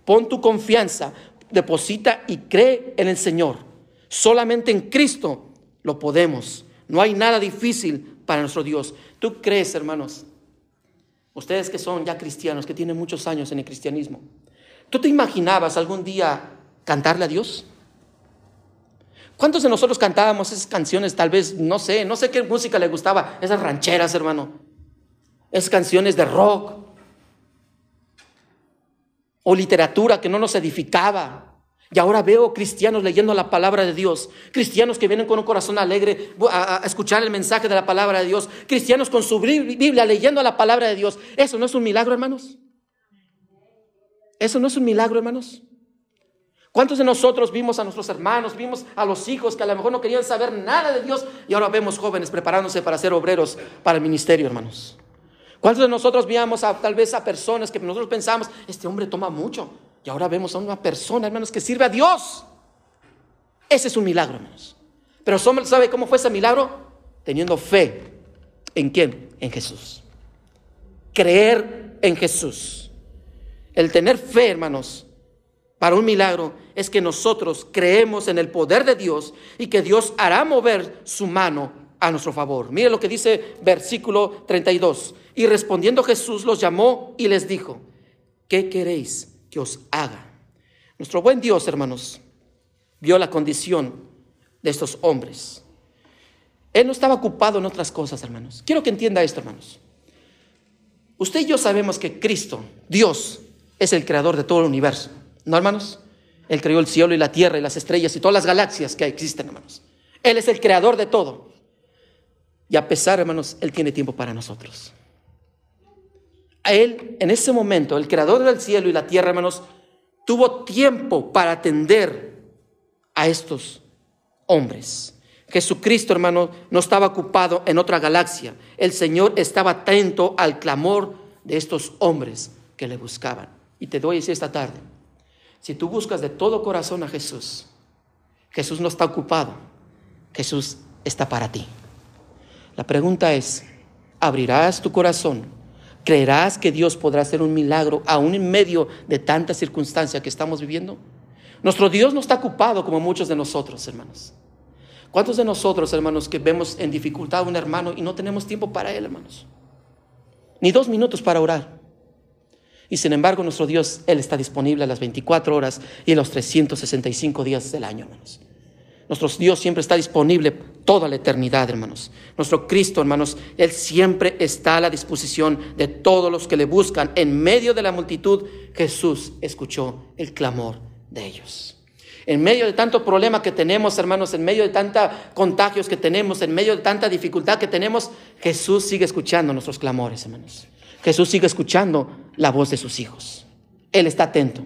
Pon tu confianza, deposita y cree en el Señor. Solamente en Cristo lo podemos. No hay nada difícil para nuestro Dios. ¿Tú crees, hermanos? Ustedes que son ya cristianos, que tienen muchos años en el cristianismo. ¿Tú te imaginabas algún día cantarle a Dios? ¿Cuántos de nosotros cantábamos esas canciones? Tal vez, no sé, no sé qué música le gustaba, esas rancheras, hermano. Esas canciones de rock, o literatura que no nos edificaba. Y ahora veo cristianos leyendo la palabra de Dios, cristianos que vienen con un corazón alegre a, escuchar el mensaje de la palabra de Dios, cristianos con su Biblia leyendo la palabra de Dios. ¿Eso no es un milagro, hermanos? ¿Eso no es un milagro, hermanos? ¿Cuántos de nosotros vimos a nuestros hermanos, vimos a los hijos que a lo mejor no querían saber nada de Dios y ahora vemos jóvenes preparándose para ser obreros para el ministerio, hermanos? ¿Cuántos de nosotros vimos a, tal vez a personas que nosotros pensamos, este hombre toma mucho y ahora vemos a una persona, hermanos, que sirve a Dios? Ese es un milagro, hermanos. Pero ¿sabe cómo fue ese milagro? Teniendo fe. ¿En quién? En Jesús. Creer en Jesús. El tener fe, hermanos, para un milagro es que nosotros creemos en el poder de Dios y que Dios hará mover su mano a nuestro favor. Mire lo que dice versículo 32. Y respondiendo Jesús los llamó y les dijo, ¿qué queréis que os haga? Nuestro buen Dios, hermanos, vio la condición de estos hombres. Él no estaba ocupado en otras cosas, hermanos. Quiero que entienda esto, hermanos. Usted y yo sabemos que Cristo, Dios, es el creador de todo el universo. ¿No, hermanos? Él creó el cielo y la tierra y las estrellas y todas las galaxias que existen, hermanos. Él es el creador de todo. Y a pesar, hermanos, Él tiene tiempo para nosotros. A Él, en ese momento, el creador del cielo y la tierra, hermanos, tuvo tiempo para atender a estos hombres. Jesucristo, hermano, no estaba ocupado en otra galaxia. El Señor estaba atento al clamor de estos hombres que le buscaban. Y te doy esta tarde, si tú buscas de todo corazón a Jesús, Jesús no está ocupado, Jesús está para ti. La pregunta es, ¿abrirás tu corazón? ¿Creerás que Dios podrá hacer un milagro aún en medio de tanta circunstancia que estamos viviendo? Nuestro Dios no está ocupado como muchos de nosotros, hermanos. ¿Cuántos de nosotros, hermanos, que vemos en dificultad a un hermano y no tenemos tiempo para él, hermanos? Ni dos minutos para orar. Y sin embargo, nuestro Dios, Él está disponible a las 24 horas y a los 365 días del año, hermanos. Nuestro Dios siempre está disponible toda la eternidad, hermanos. Nuestro Cristo, hermanos, Él siempre está a la disposición de todos los que le buscan. En medio de la multitud, Jesús escuchó el clamor de ellos. En medio de tanto problema que tenemos, hermanos, en medio de tanta contagios que tenemos, en medio de tanta dificultad que tenemos, Jesús sigue escuchando nuestros clamores, hermanos. Jesús sigue escuchando la voz de sus hijos. Él está atento.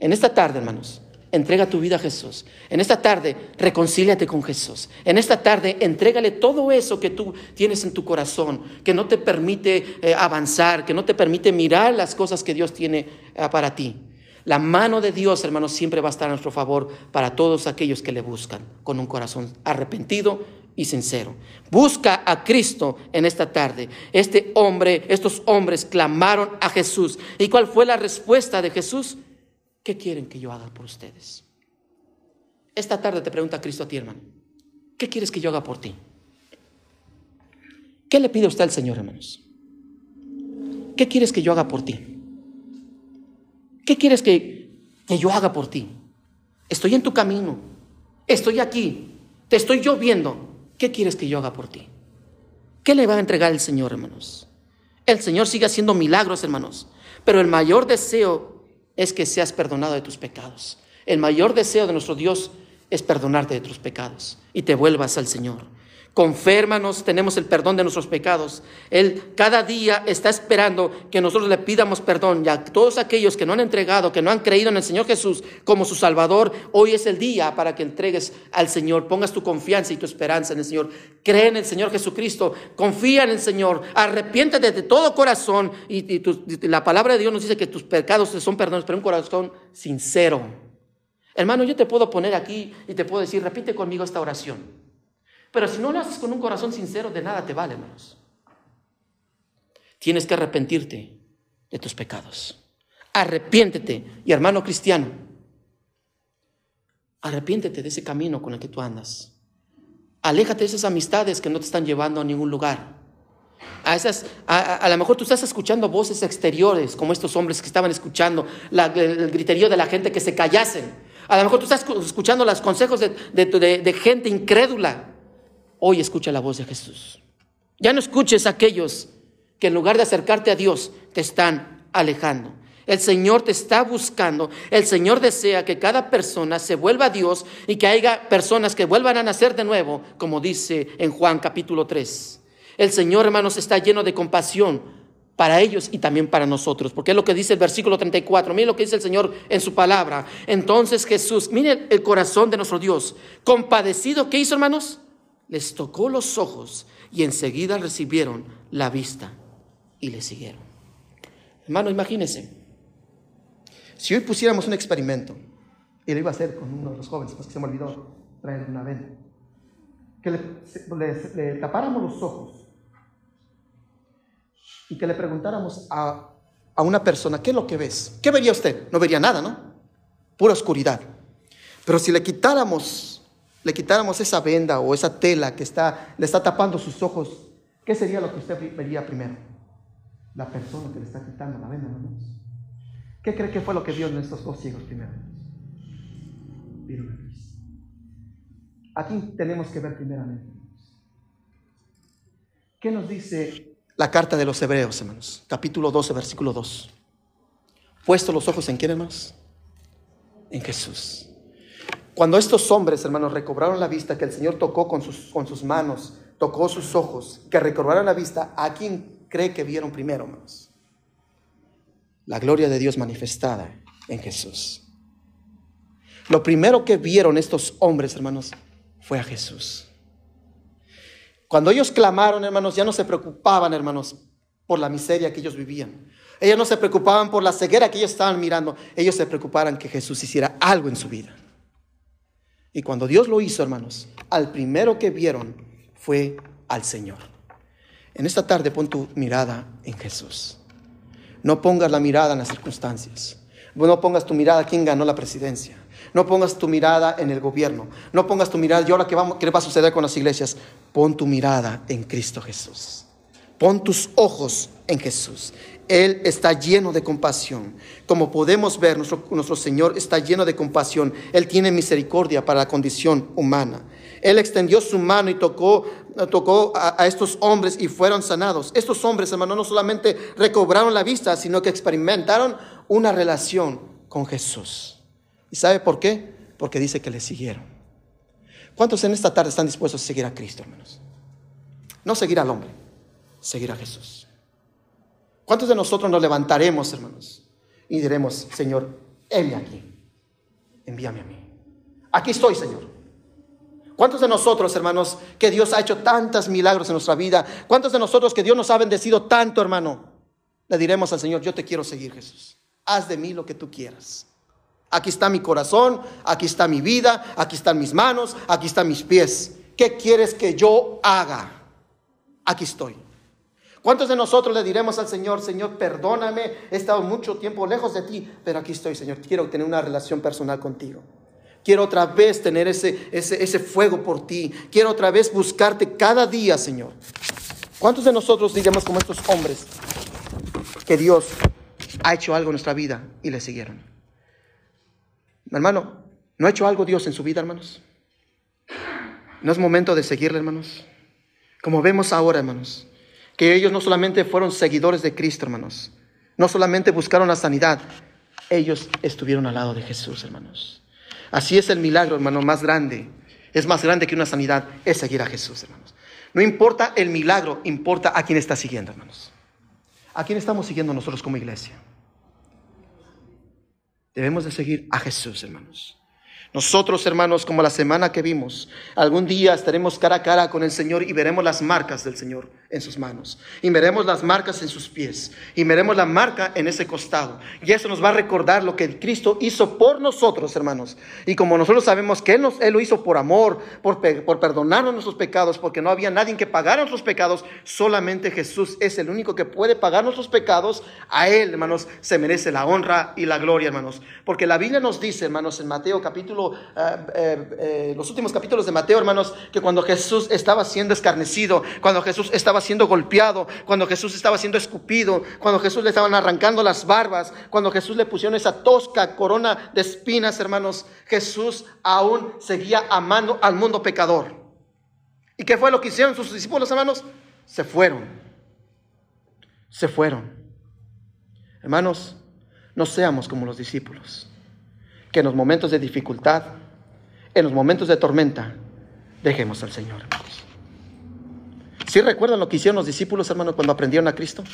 En esta tarde, hermanos, entrega tu vida a Jesús. En esta tarde, reconcíliate con Jesús. En esta tarde, entrégale todo eso que tú tienes en tu corazón, que no te permite eh, avanzar, que no te permite mirar las cosas que Dios tiene eh, para ti. La mano de Dios, hermanos, siempre va a estar a nuestro favor para todos aquellos que le buscan con un corazón arrepentido y sincero. Busca a Cristo en esta tarde. Este hombre, estos hombres clamaron a Jesús. ¿Y cuál fue la respuesta de Jesús? ¿Qué quieren que yo haga por ustedes? Esta tarde te pregunta Cristo a ti, hermano. ¿Qué quieres que yo haga por ti? ¿Qué le pide usted al Señor, hermanos? ¿Qué quieres que yo haga por ti? ¿Qué quieres que, que yo haga por ti? Estoy en tu camino. Estoy aquí. Te estoy yo viendo. ¿Qué quieres que yo haga por ti? ¿Qué le va a entregar el Señor, hermanos? El Señor sigue haciendo milagros, hermanos. Pero el mayor deseo es que seas perdonado de tus pecados. El mayor deseo de nuestro Dios es perdonarte de tus pecados y te vuelvas al Señor. Conférmanos, tenemos el perdón de nuestros pecados. Él cada día está esperando que nosotros le pidamos perdón. Ya todos aquellos que no han entregado, que no han creído en el Señor Jesús como su Salvador, hoy es el día para que entregues al Señor, pongas tu confianza y tu esperanza en el Señor. Cree en el Señor Jesucristo, confía en el Señor, arrepiéntete de todo corazón. Y, la palabra de Dios nos dice que tus pecados son perdonados, pero un corazón sincero. Hermano, yo te puedo poner aquí y te puedo decir, repite conmigo esta oración. Pero si no lo haces con un corazón sincero, de nada te vale, hermanos. Tienes que arrepentirte de tus pecados. Arrepiéntete. Y hermano cristiano, arrepiéntete de ese camino con el que tú andas. Aléjate de esas amistades que no te están llevando a ningún lugar. A, esas, a, lo mejor tú estás escuchando voces exteriores, como estos hombres que estaban escuchando el, griterío de la gente que se callasen. A lo mejor tú estás escuchando los consejos de, de gente incrédula. Hoy escucha la voz de Jesús. Ya no escuches a aquellos que en lugar de acercarte a Dios te están alejando. El Señor te está buscando. El Señor desea que cada persona se vuelva a Dios y que haya personas que vuelvan a nacer de nuevo, como dice en Juan capítulo 3. El Señor, hermanos, está lleno de compasión para ellos y también para nosotros, porque es lo que dice el versículo 34, miren lo que dice el Señor en su palabra. Entonces Jesús, miren el corazón de nuestro Dios, compadecido, ¿qué hizo hermanos? Les tocó los ojos y enseguida recibieron la vista y le siguieron. Hermano, imagínense, si hoy pusiéramos un experimento, y lo iba a hacer con uno de los jóvenes, pues que se me olvidó traer una venda, que le, tapáramos los ojos y que le preguntáramos a, una persona, ¿qué es lo que ves? ¿Qué vería usted? No vería nada, ¿no? Pura oscuridad. Pero si le quitáramos, le quitáramos esa venda o esa tela que está, le está tapando sus ojos, ¿qué sería lo que usted vería primero? La persona que le está quitando la venda, ¿no? ¿Qué cree que fue lo que vio en estos dos ciegos primero? Vieron a Cristo. Aquí tenemos que ver primeramente. ¿Qué nos dice la carta de los Hebreos, hermanos, capítulo 12, versículo 2. Puesto los ojos en quién, hermanos? En Jesús. Cuando estos hombres, hermanos, recobraron la vista, que el Señor tocó con sus, manos, tocó sus ojos, que recobraron la vista, ¿a quién cree que vieron primero, hermanos? La gloria de Dios manifestada en Jesús. Lo primero que vieron estos hombres, hermanos, fue a Jesús. Cuando ellos clamaron, hermanos, ya no se preocupaban, hermanos, por la miseria que ellos vivían. Ellos no se preocupaban por la ceguera que ellos estaban mirando. Ellos se preocupaban que Jesús hiciera algo en su vida. Y cuando Dios lo hizo, hermanos, al primero que vieron fue al Señor. En esta tarde pon tu mirada en Jesús. No pongas la mirada en las circunstancias. No pongas tu mirada a quién ganó la presidencia. No pongas tu mirada en el gobierno. No pongas tu mirada, ¿y ahora qué, vamos, qué va a suceder con las iglesias? Pon tu mirada en Cristo Jesús. Pon tus ojos en Jesús. Él está lleno de compasión. Como podemos ver, nuestro, Señor está lleno de compasión. Él tiene misericordia para la condición humana. Él extendió su mano y tocó, tocó a, a estos hombres y fueron sanados. Estos hombres, hermano, no solamente recobraron la vista, sino que experimentaron una relación con Jesús. ¿Y sabe por qué? Porque dice que le siguieron. ¿Cuántos en esta tarde están dispuestos a seguir a Cristo, hermanos? No seguir al hombre, seguir a Jesús. ¿Cuántos de nosotros nos levantaremos, hermanos, y diremos, Señor, heme aquí, envíame a mí? Aquí estoy, Señor. ¿Cuántos de nosotros, hermanos, que Dios ha hecho tantos milagros en nuestra vida? ¿Cuántos de nosotros que Dios nos ha bendecido tanto, hermano? Le diremos al Señor, yo te quiero seguir, Jesús. Haz de mí lo que tú quieras. Aquí está mi corazón, aquí está mi vida, aquí están mis manos, aquí están mis pies. ¿Qué quieres que yo haga? Aquí estoy. ¿Cuántos de nosotros le diremos al Señor, Señor, perdóname, he estado mucho tiempo lejos de ti, pero aquí estoy, Señor, quiero tener una relación personal contigo. Quiero otra vez tener ese, ese, ese fuego por ti. Quiero otra vez buscarte cada día, Señor. ¿Cuántos de nosotros diremos como estos hombres que Dios ha hecho algo en nuestra vida y le siguieron? Hermano, ¿no ha hecho algo Dios en su vida, hermanos? ¿No es momento de seguirle, hermanos? Como vemos ahora, hermanos, que ellos no solamente fueron seguidores de Cristo, hermanos, no solamente buscaron la sanidad, ellos estuvieron al lado de Jesús, hermanos. Así es el milagro, hermano, más grande. Es más grande que una sanidad, es seguir a Jesús, hermanos. No importa el milagro, importa a quién está siguiendo, hermanos. ¿A quién estamos siguiendo nosotros como iglesia? Debemos de seguir a Jesús, hermanos. Nosotros, hermanos, como la semana que vimos, algún día estaremos cara a cara con el Señor y veremos las marcas del Señor en sus manos. Y veremos las marcas en sus pies. Y veremos la marca en ese costado. Y eso nos va a recordar lo que Cristo hizo por nosotros, hermanos. Y como nosotros sabemos que Él, nos, lo hizo por amor, por, por perdonarnos nuestros pecados, porque no había nadie que pagara nuestros pecados, solamente Jesús es el único que puede pagar nuestros pecados. A Él, hermanos, se merece la honra y la gloria, hermanos. Porque la Biblia nos dice, hermanos, en Mateo capítulo eh, eh, eh, los últimos capítulos de Mateo, hermanos, que cuando Jesús estaba siendo escarnecido, cuando Jesús estaba siendo golpeado, cuando Jesús estaba siendo escupido, cuando Jesús le estaban arrancando las barbas, cuando Jesús le pusieron esa tosca corona de espinas, hermanos, Jesús aún seguía amando al mundo pecador. ¿Y qué fue lo que hicieron sus discípulos, hermanos? Se fueron. Se fueron. Hermanos, no seamos como los discípulos que en los momentos de dificultad, en los momentos de tormenta, dejemos al Señor. ¿Sí recuerdan lo que hicieron los discípulos, hermanos, cuando aprendieron a Cristo?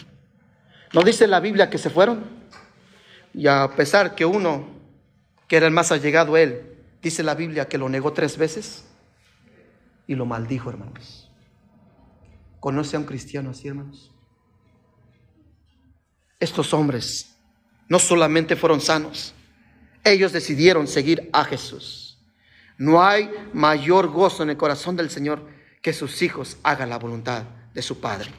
¿No dice la Biblia que se fueron? Y a pesar que uno, que era el más allegado a él, dice la Biblia que lo negó tres veces y lo maldijo, hermanos. ¿Conoce a un cristiano así, hermanos? Estos hombres no solamente fueron sanos, ellos decidieron seguir a Jesús. No hay mayor gozo en el corazón del Señor que sus hijos hagan la voluntad de su Padre.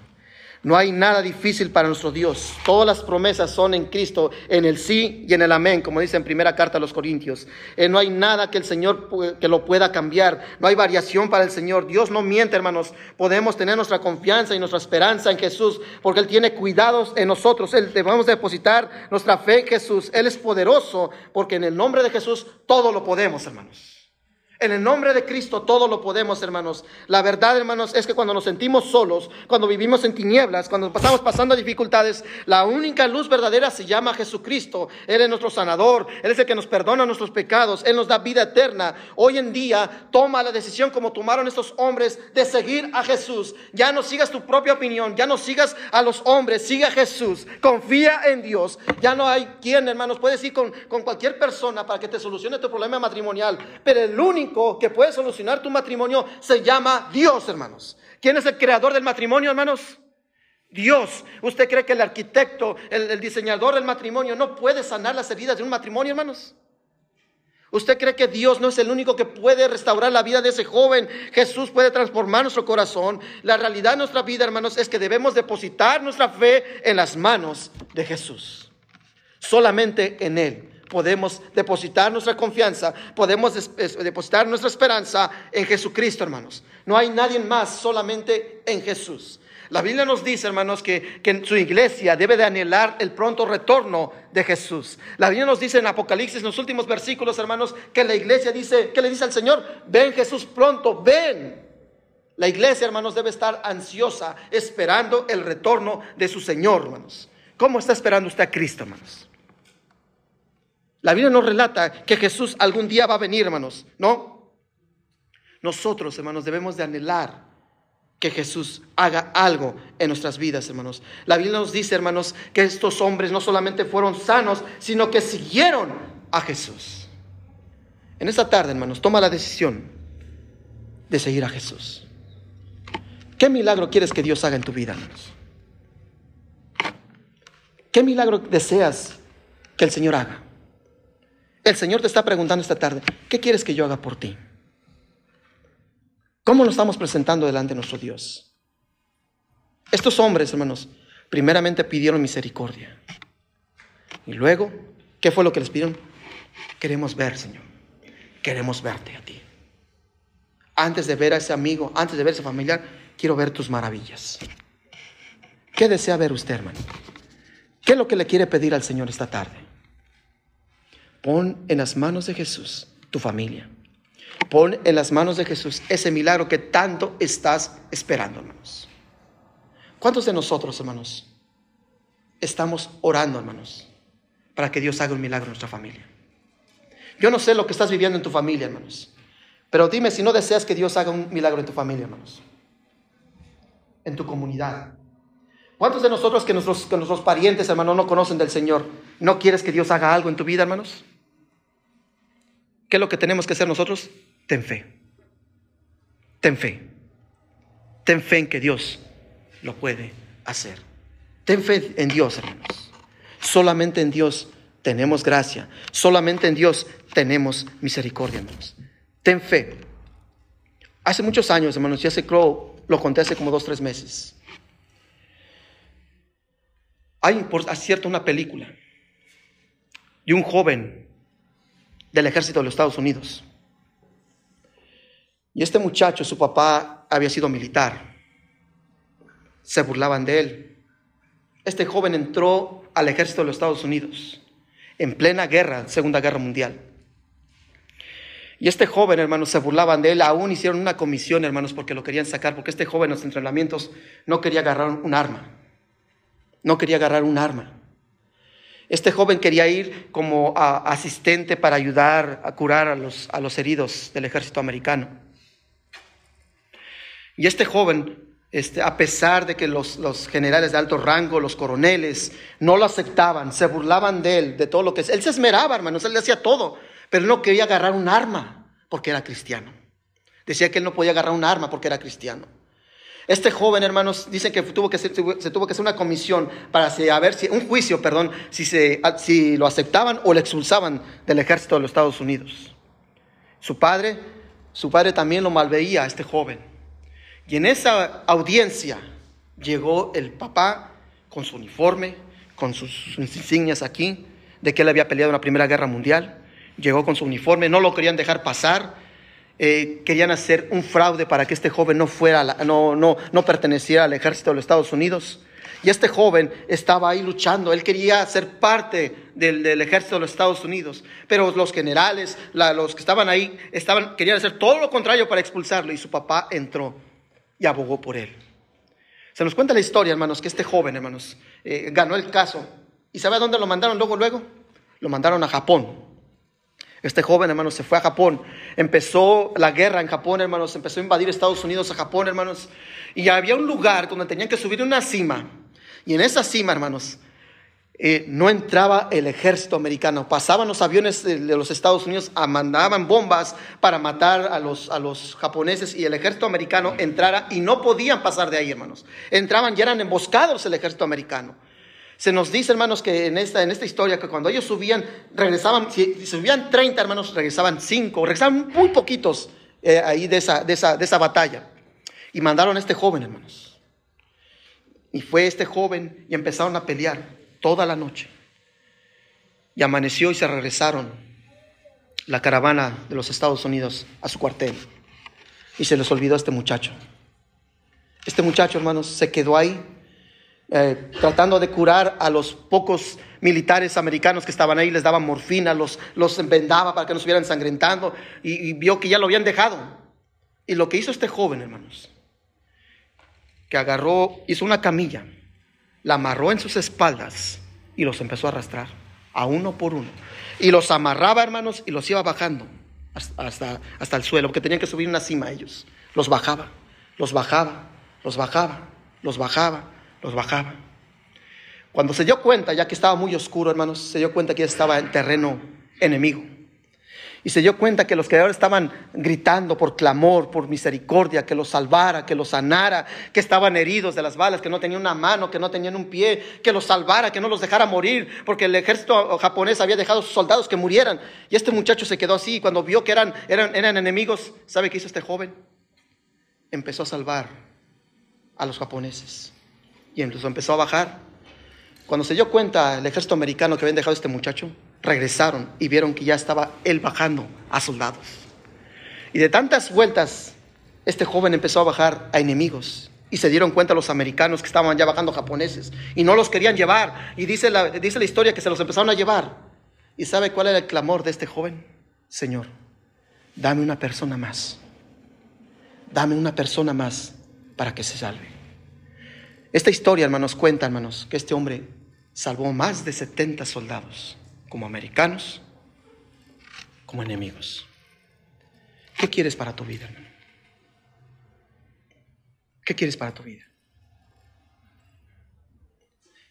No hay nada difícil para nuestro Dios. Todas las promesas son en Cristo, en el sí y en el amén, como dice en primera carta a los Corintios. Eh, no hay nada que el Señor que lo pueda cambiar. No hay variación para el Señor. Dios no miente, hermanos. Podemos tener nuestra confianza y nuestra esperanza en Jesús, porque Él tiene cuidados en nosotros. Él debemos depositar nuestra fe en Jesús. Él es poderoso, porque en el nombre de Jesús todo lo podemos, hermanos. En el nombre de Cristo todo lo podemos, hermanos. La verdad, hermanos, es que cuando nos sentimos solos, cuando vivimos en tinieblas, cuando pasamos pasando dificultades, la única luz verdadera se llama Jesucristo. Él es nuestro sanador, Él es el que nos perdona nuestros pecados, Él nos da vida eterna. Hoy en día toma la decisión como tomaron estos hombres de seguir a Jesús. Ya no sigas tu propia opinión, ya no sigas a los hombres, sigue a Jesús, confía en Dios. Ya no hay quien, hermanos, puedes ir con, con cualquier persona para que te solucione tu problema matrimonial, pero el único que puede solucionar tu matrimonio se llama Dios, hermanos. ¿Quién es el creador del matrimonio, hermanos? Dios. ¿Usted cree que el arquitecto, el, el diseñador del matrimonio no puede sanar las heridas de un matrimonio, hermanos? ¿Usted cree que Dios no es el único que puede restaurar la vida de ese joven? Jesús puede transformar nuestro corazón. La realidad de nuestra vida, hermanos, es que debemos depositar nuestra fe en las manos de Jesús. Solamente en Él podemos depositar nuestra confianza, podemos depositar nuestra esperanza en Jesucristo, hermanos. No hay nadie más, solamente en Jesús. La Biblia nos dice, hermanos, que, que, su iglesia debe de anhelar el pronto retorno de Jesús. La Biblia nos dice en Apocalipsis, en los últimos versículos, hermanos, que la iglesia dice, ¿qué le dice al Señor? Ven Jesús pronto, ven. La iglesia, hermanos, debe estar ansiosa, esperando el retorno de su Señor, hermanos. ¿Cómo está esperando usted a Cristo, hermanos? La Biblia nos relata que Jesús algún día va a venir, hermanos, ¿no? Nosotros, hermanos, debemos de anhelar que Jesús haga algo en nuestras vidas, hermanos. La Biblia nos dice, hermanos, que estos hombres no solamente fueron sanos, sino que siguieron a Jesús. En esta tarde, hermanos, toma la decisión de seguir a Jesús. ¿Qué milagro quieres que Dios haga en tu vida, hermanos? ¿Qué milagro deseas que el Señor haga? El Señor te está preguntando esta tarde, ¿qué quieres que yo haga por ti? ¿Cómo nos estamos presentando delante de nuestro Dios? Estos hombres, hermanos, primeramente pidieron misericordia. Y luego, ¿qué fue lo que les pidieron? Queremos ver, Señor. Queremos verte a ti. Antes de ver a ese amigo, antes de ver a ese familiar, quiero ver tus maravillas. ¿Qué desea ver usted, hermano? ¿Qué es lo que le quiere pedir al Señor esta tarde? Pon en las manos de Jesús tu familia. Pon en las manos de Jesús ese milagro que tanto estás esperando, hermanos. ¿Cuántos de nosotros, hermanos, estamos orando, hermanos, para que Dios haga un milagro en nuestra familia? Yo no sé lo que estás viviendo en tu familia, hermanos, pero dime si no deseas que Dios haga un milagro en tu familia, hermanos, en tu comunidad. ¿Cuántos de nosotros que nuestros, que nuestros parientes, hermanos, no conocen del Señor, no quieres que Dios haga algo en tu vida, hermanos? ¿Qué es lo que tenemos que hacer nosotros? Ten fe. Ten fe. Ten fe en que Dios lo puede hacer. Ten fe en Dios, hermanos. Solamente en Dios tenemos gracia. Solamente en Dios tenemos misericordia, hermanos. Ten fe. Hace muchos años, hermanos, ya se creo, lo conté hace como dos, tres meses. Hay, por cierto, una película de un joven del ejército de los Estados Unidos. Y este muchacho, su papá había sido militar. Se burlaban de él. Este joven entró al ejército de los Estados Unidos en plena guerra, Segunda Guerra Mundial. Y este joven, hermanos, se burlaban de él. Aún hicieron una comisión, hermanos, porque lo querían sacar, porque este joven en los entrenamientos no quería agarrar un arma. No quería agarrar un arma. Este joven quería ir como asistente para ayudar a curar a los, heridos del ejército americano. Y este joven este, a pesar de que los, los, generales de alto rango, los coroneles, no lo aceptaban, se burlaban de él, de todo lo que es. Él se esmeraba, hermanos, él le hacía todo, pero no quería agarrar un arma porque era cristiano. Decía que él no podía agarrar un arma porque era cristiano. Este joven, hermanos, dice que tuvo que se tuvo que hacer una comisión para ver si, un juicio, perdón, si, lo aceptaban o le expulsaban del ejército de los Estados Unidos. Su padre, su padre también lo malveía a este joven. Y en esa audiencia llegó el papá con su uniforme, con sus insignias aquí, de que él había peleado en la Primera Guerra Mundial. Llegó con su uniforme, no lo querían dejar pasar eh, querían hacer un fraude para que este joven no, fuera, no, no, no perteneciera al ejército de los Estados Unidos. Y este joven estaba ahí luchando, él quería ser parte del, ejército de los Estados Unidos, pero los generales, los que estaban ahí, estaban, querían hacer todo lo contrario para expulsarlo y su papá entró y abogó por él. Se nos cuenta la historia, hermanos, que este joven, hermanos, eh, ganó el caso. ¿Y sabe a dónde lo mandaron luego, luego? Lo mandaron a Japón. Este joven, hermanos, se fue a Japón. Empezó la guerra en Japón, hermanos. Empezó a invadir Estados Unidos a Japón, hermanos. Y había un lugar donde tenían que subir una cima. Y en esa cima, hermanos, eh, no entraba el ejército americano. Pasaban los aviones de, los Estados Unidos, mandaban bombas para matar a los, a los japoneses y el ejército americano entrara y no podían pasar de ahí, hermanos. Entraban y eran emboscados el ejército americano. Se nos dice, hermanos, que en esta, en esta historia, que cuando ellos subían, regresaban, si subían 30, hermanos, regresaban 5, regresaban muy poquitos eh, ahí de esa, de, esa, de esa batalla. Y mandaron a este joven, hermanos. Y fue este joven y empezaron a pelear toda la noche. Y amaneció y se regresaron la caravana de los Estados Unidos a su cuartel. Y se les olvidó a este muchacho. Este muchacho, hermanos, se quedó ahí eh, tratando de curar a los pocos militares americanos que estaban ahí, les daban morfina, los, los vendaba para que no estuvieran sangrentando y, vio que ya lo habían dejado. Y lo que hizo este joven, hermanos, que agarró, hizo una camilla, la amarró en sus espaldas y los empezó a arrastrar, a uno por uno. Y los amarraba, hermanos, y los iba bajando hasta, hasta el suelo, porque tenían que subir una cima ellos. Los bajaba, los bajaba, los bajaba, los bajaba los bajaba. Cuando se dio cuenta, ya que estaba muy oscuro, hermanos, se dio cuenta que estaba en terreno enemigo. Y se dio cuenta que los ahora estaban gritando por clamor, por misericordia, que los salvara, que los sanara, que estaban heridos de las balas, que no tenían una mano, que no tenían un pie, que los salvara, que no los dejara morir, porque el ejército japonés había dejado a sus soldados que murieran. Y este muchacho se quedó así y cuando vio que eran, eran, eran enemigos, ¿sabe qué hizo este joven? Empezó a salvar a los japoneses y empezó a bajar. Cuando se dio cuenta el ejército americano que habían dejado este muchacho, regresaron y vieron que ya estaba él bajando a soldados. Y de tantas vueltas, este joven empezó a bajar a enemigos. Y se dieron cuenta los americanos que estaban ya bajando japoneses y no los querían llevar. Y dice la, dice la historia que se los empezaron a llevar. ¿Y sabe cuál era el clamor de este joven? Señor, dame una persona más. Dame una persona más para que se salve. Esta historia, hermanos, cuenta, hermanos, que este hombre salvó más de 70 soldados, como americanos, como enemigos. ¿Qué quieres para tu vida, hermano? ¿Qué quieres para tu vida?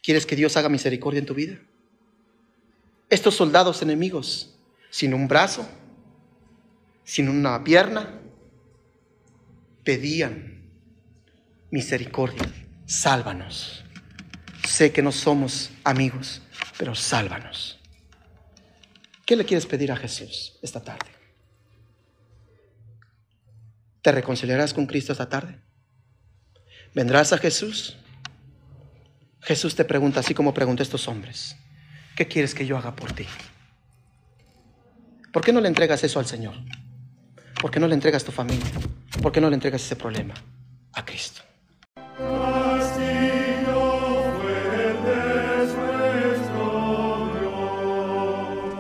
¿Quieres que Dios haga misericordia en tu vida? Estos soldados enemigos, sin un brazo, sin una pierna, pedían misericordia sálvanos. Sé que no somos amigos, pero sálvanos. ¿Qué le quieres pedir a Jesús esta tarde? ¿Te reconciliarás con Cristo esta tarde? ¿Vendrás a Jesús? Jesús te pregunta, así como pregunté a estos hombres, ¿qué quieres que yo haga por ti? ¿Por qué no le entregas eso al Señor? ¿Por qué no le entregas tu familia? ¿Por qué no le entregas ese problema a Cristo?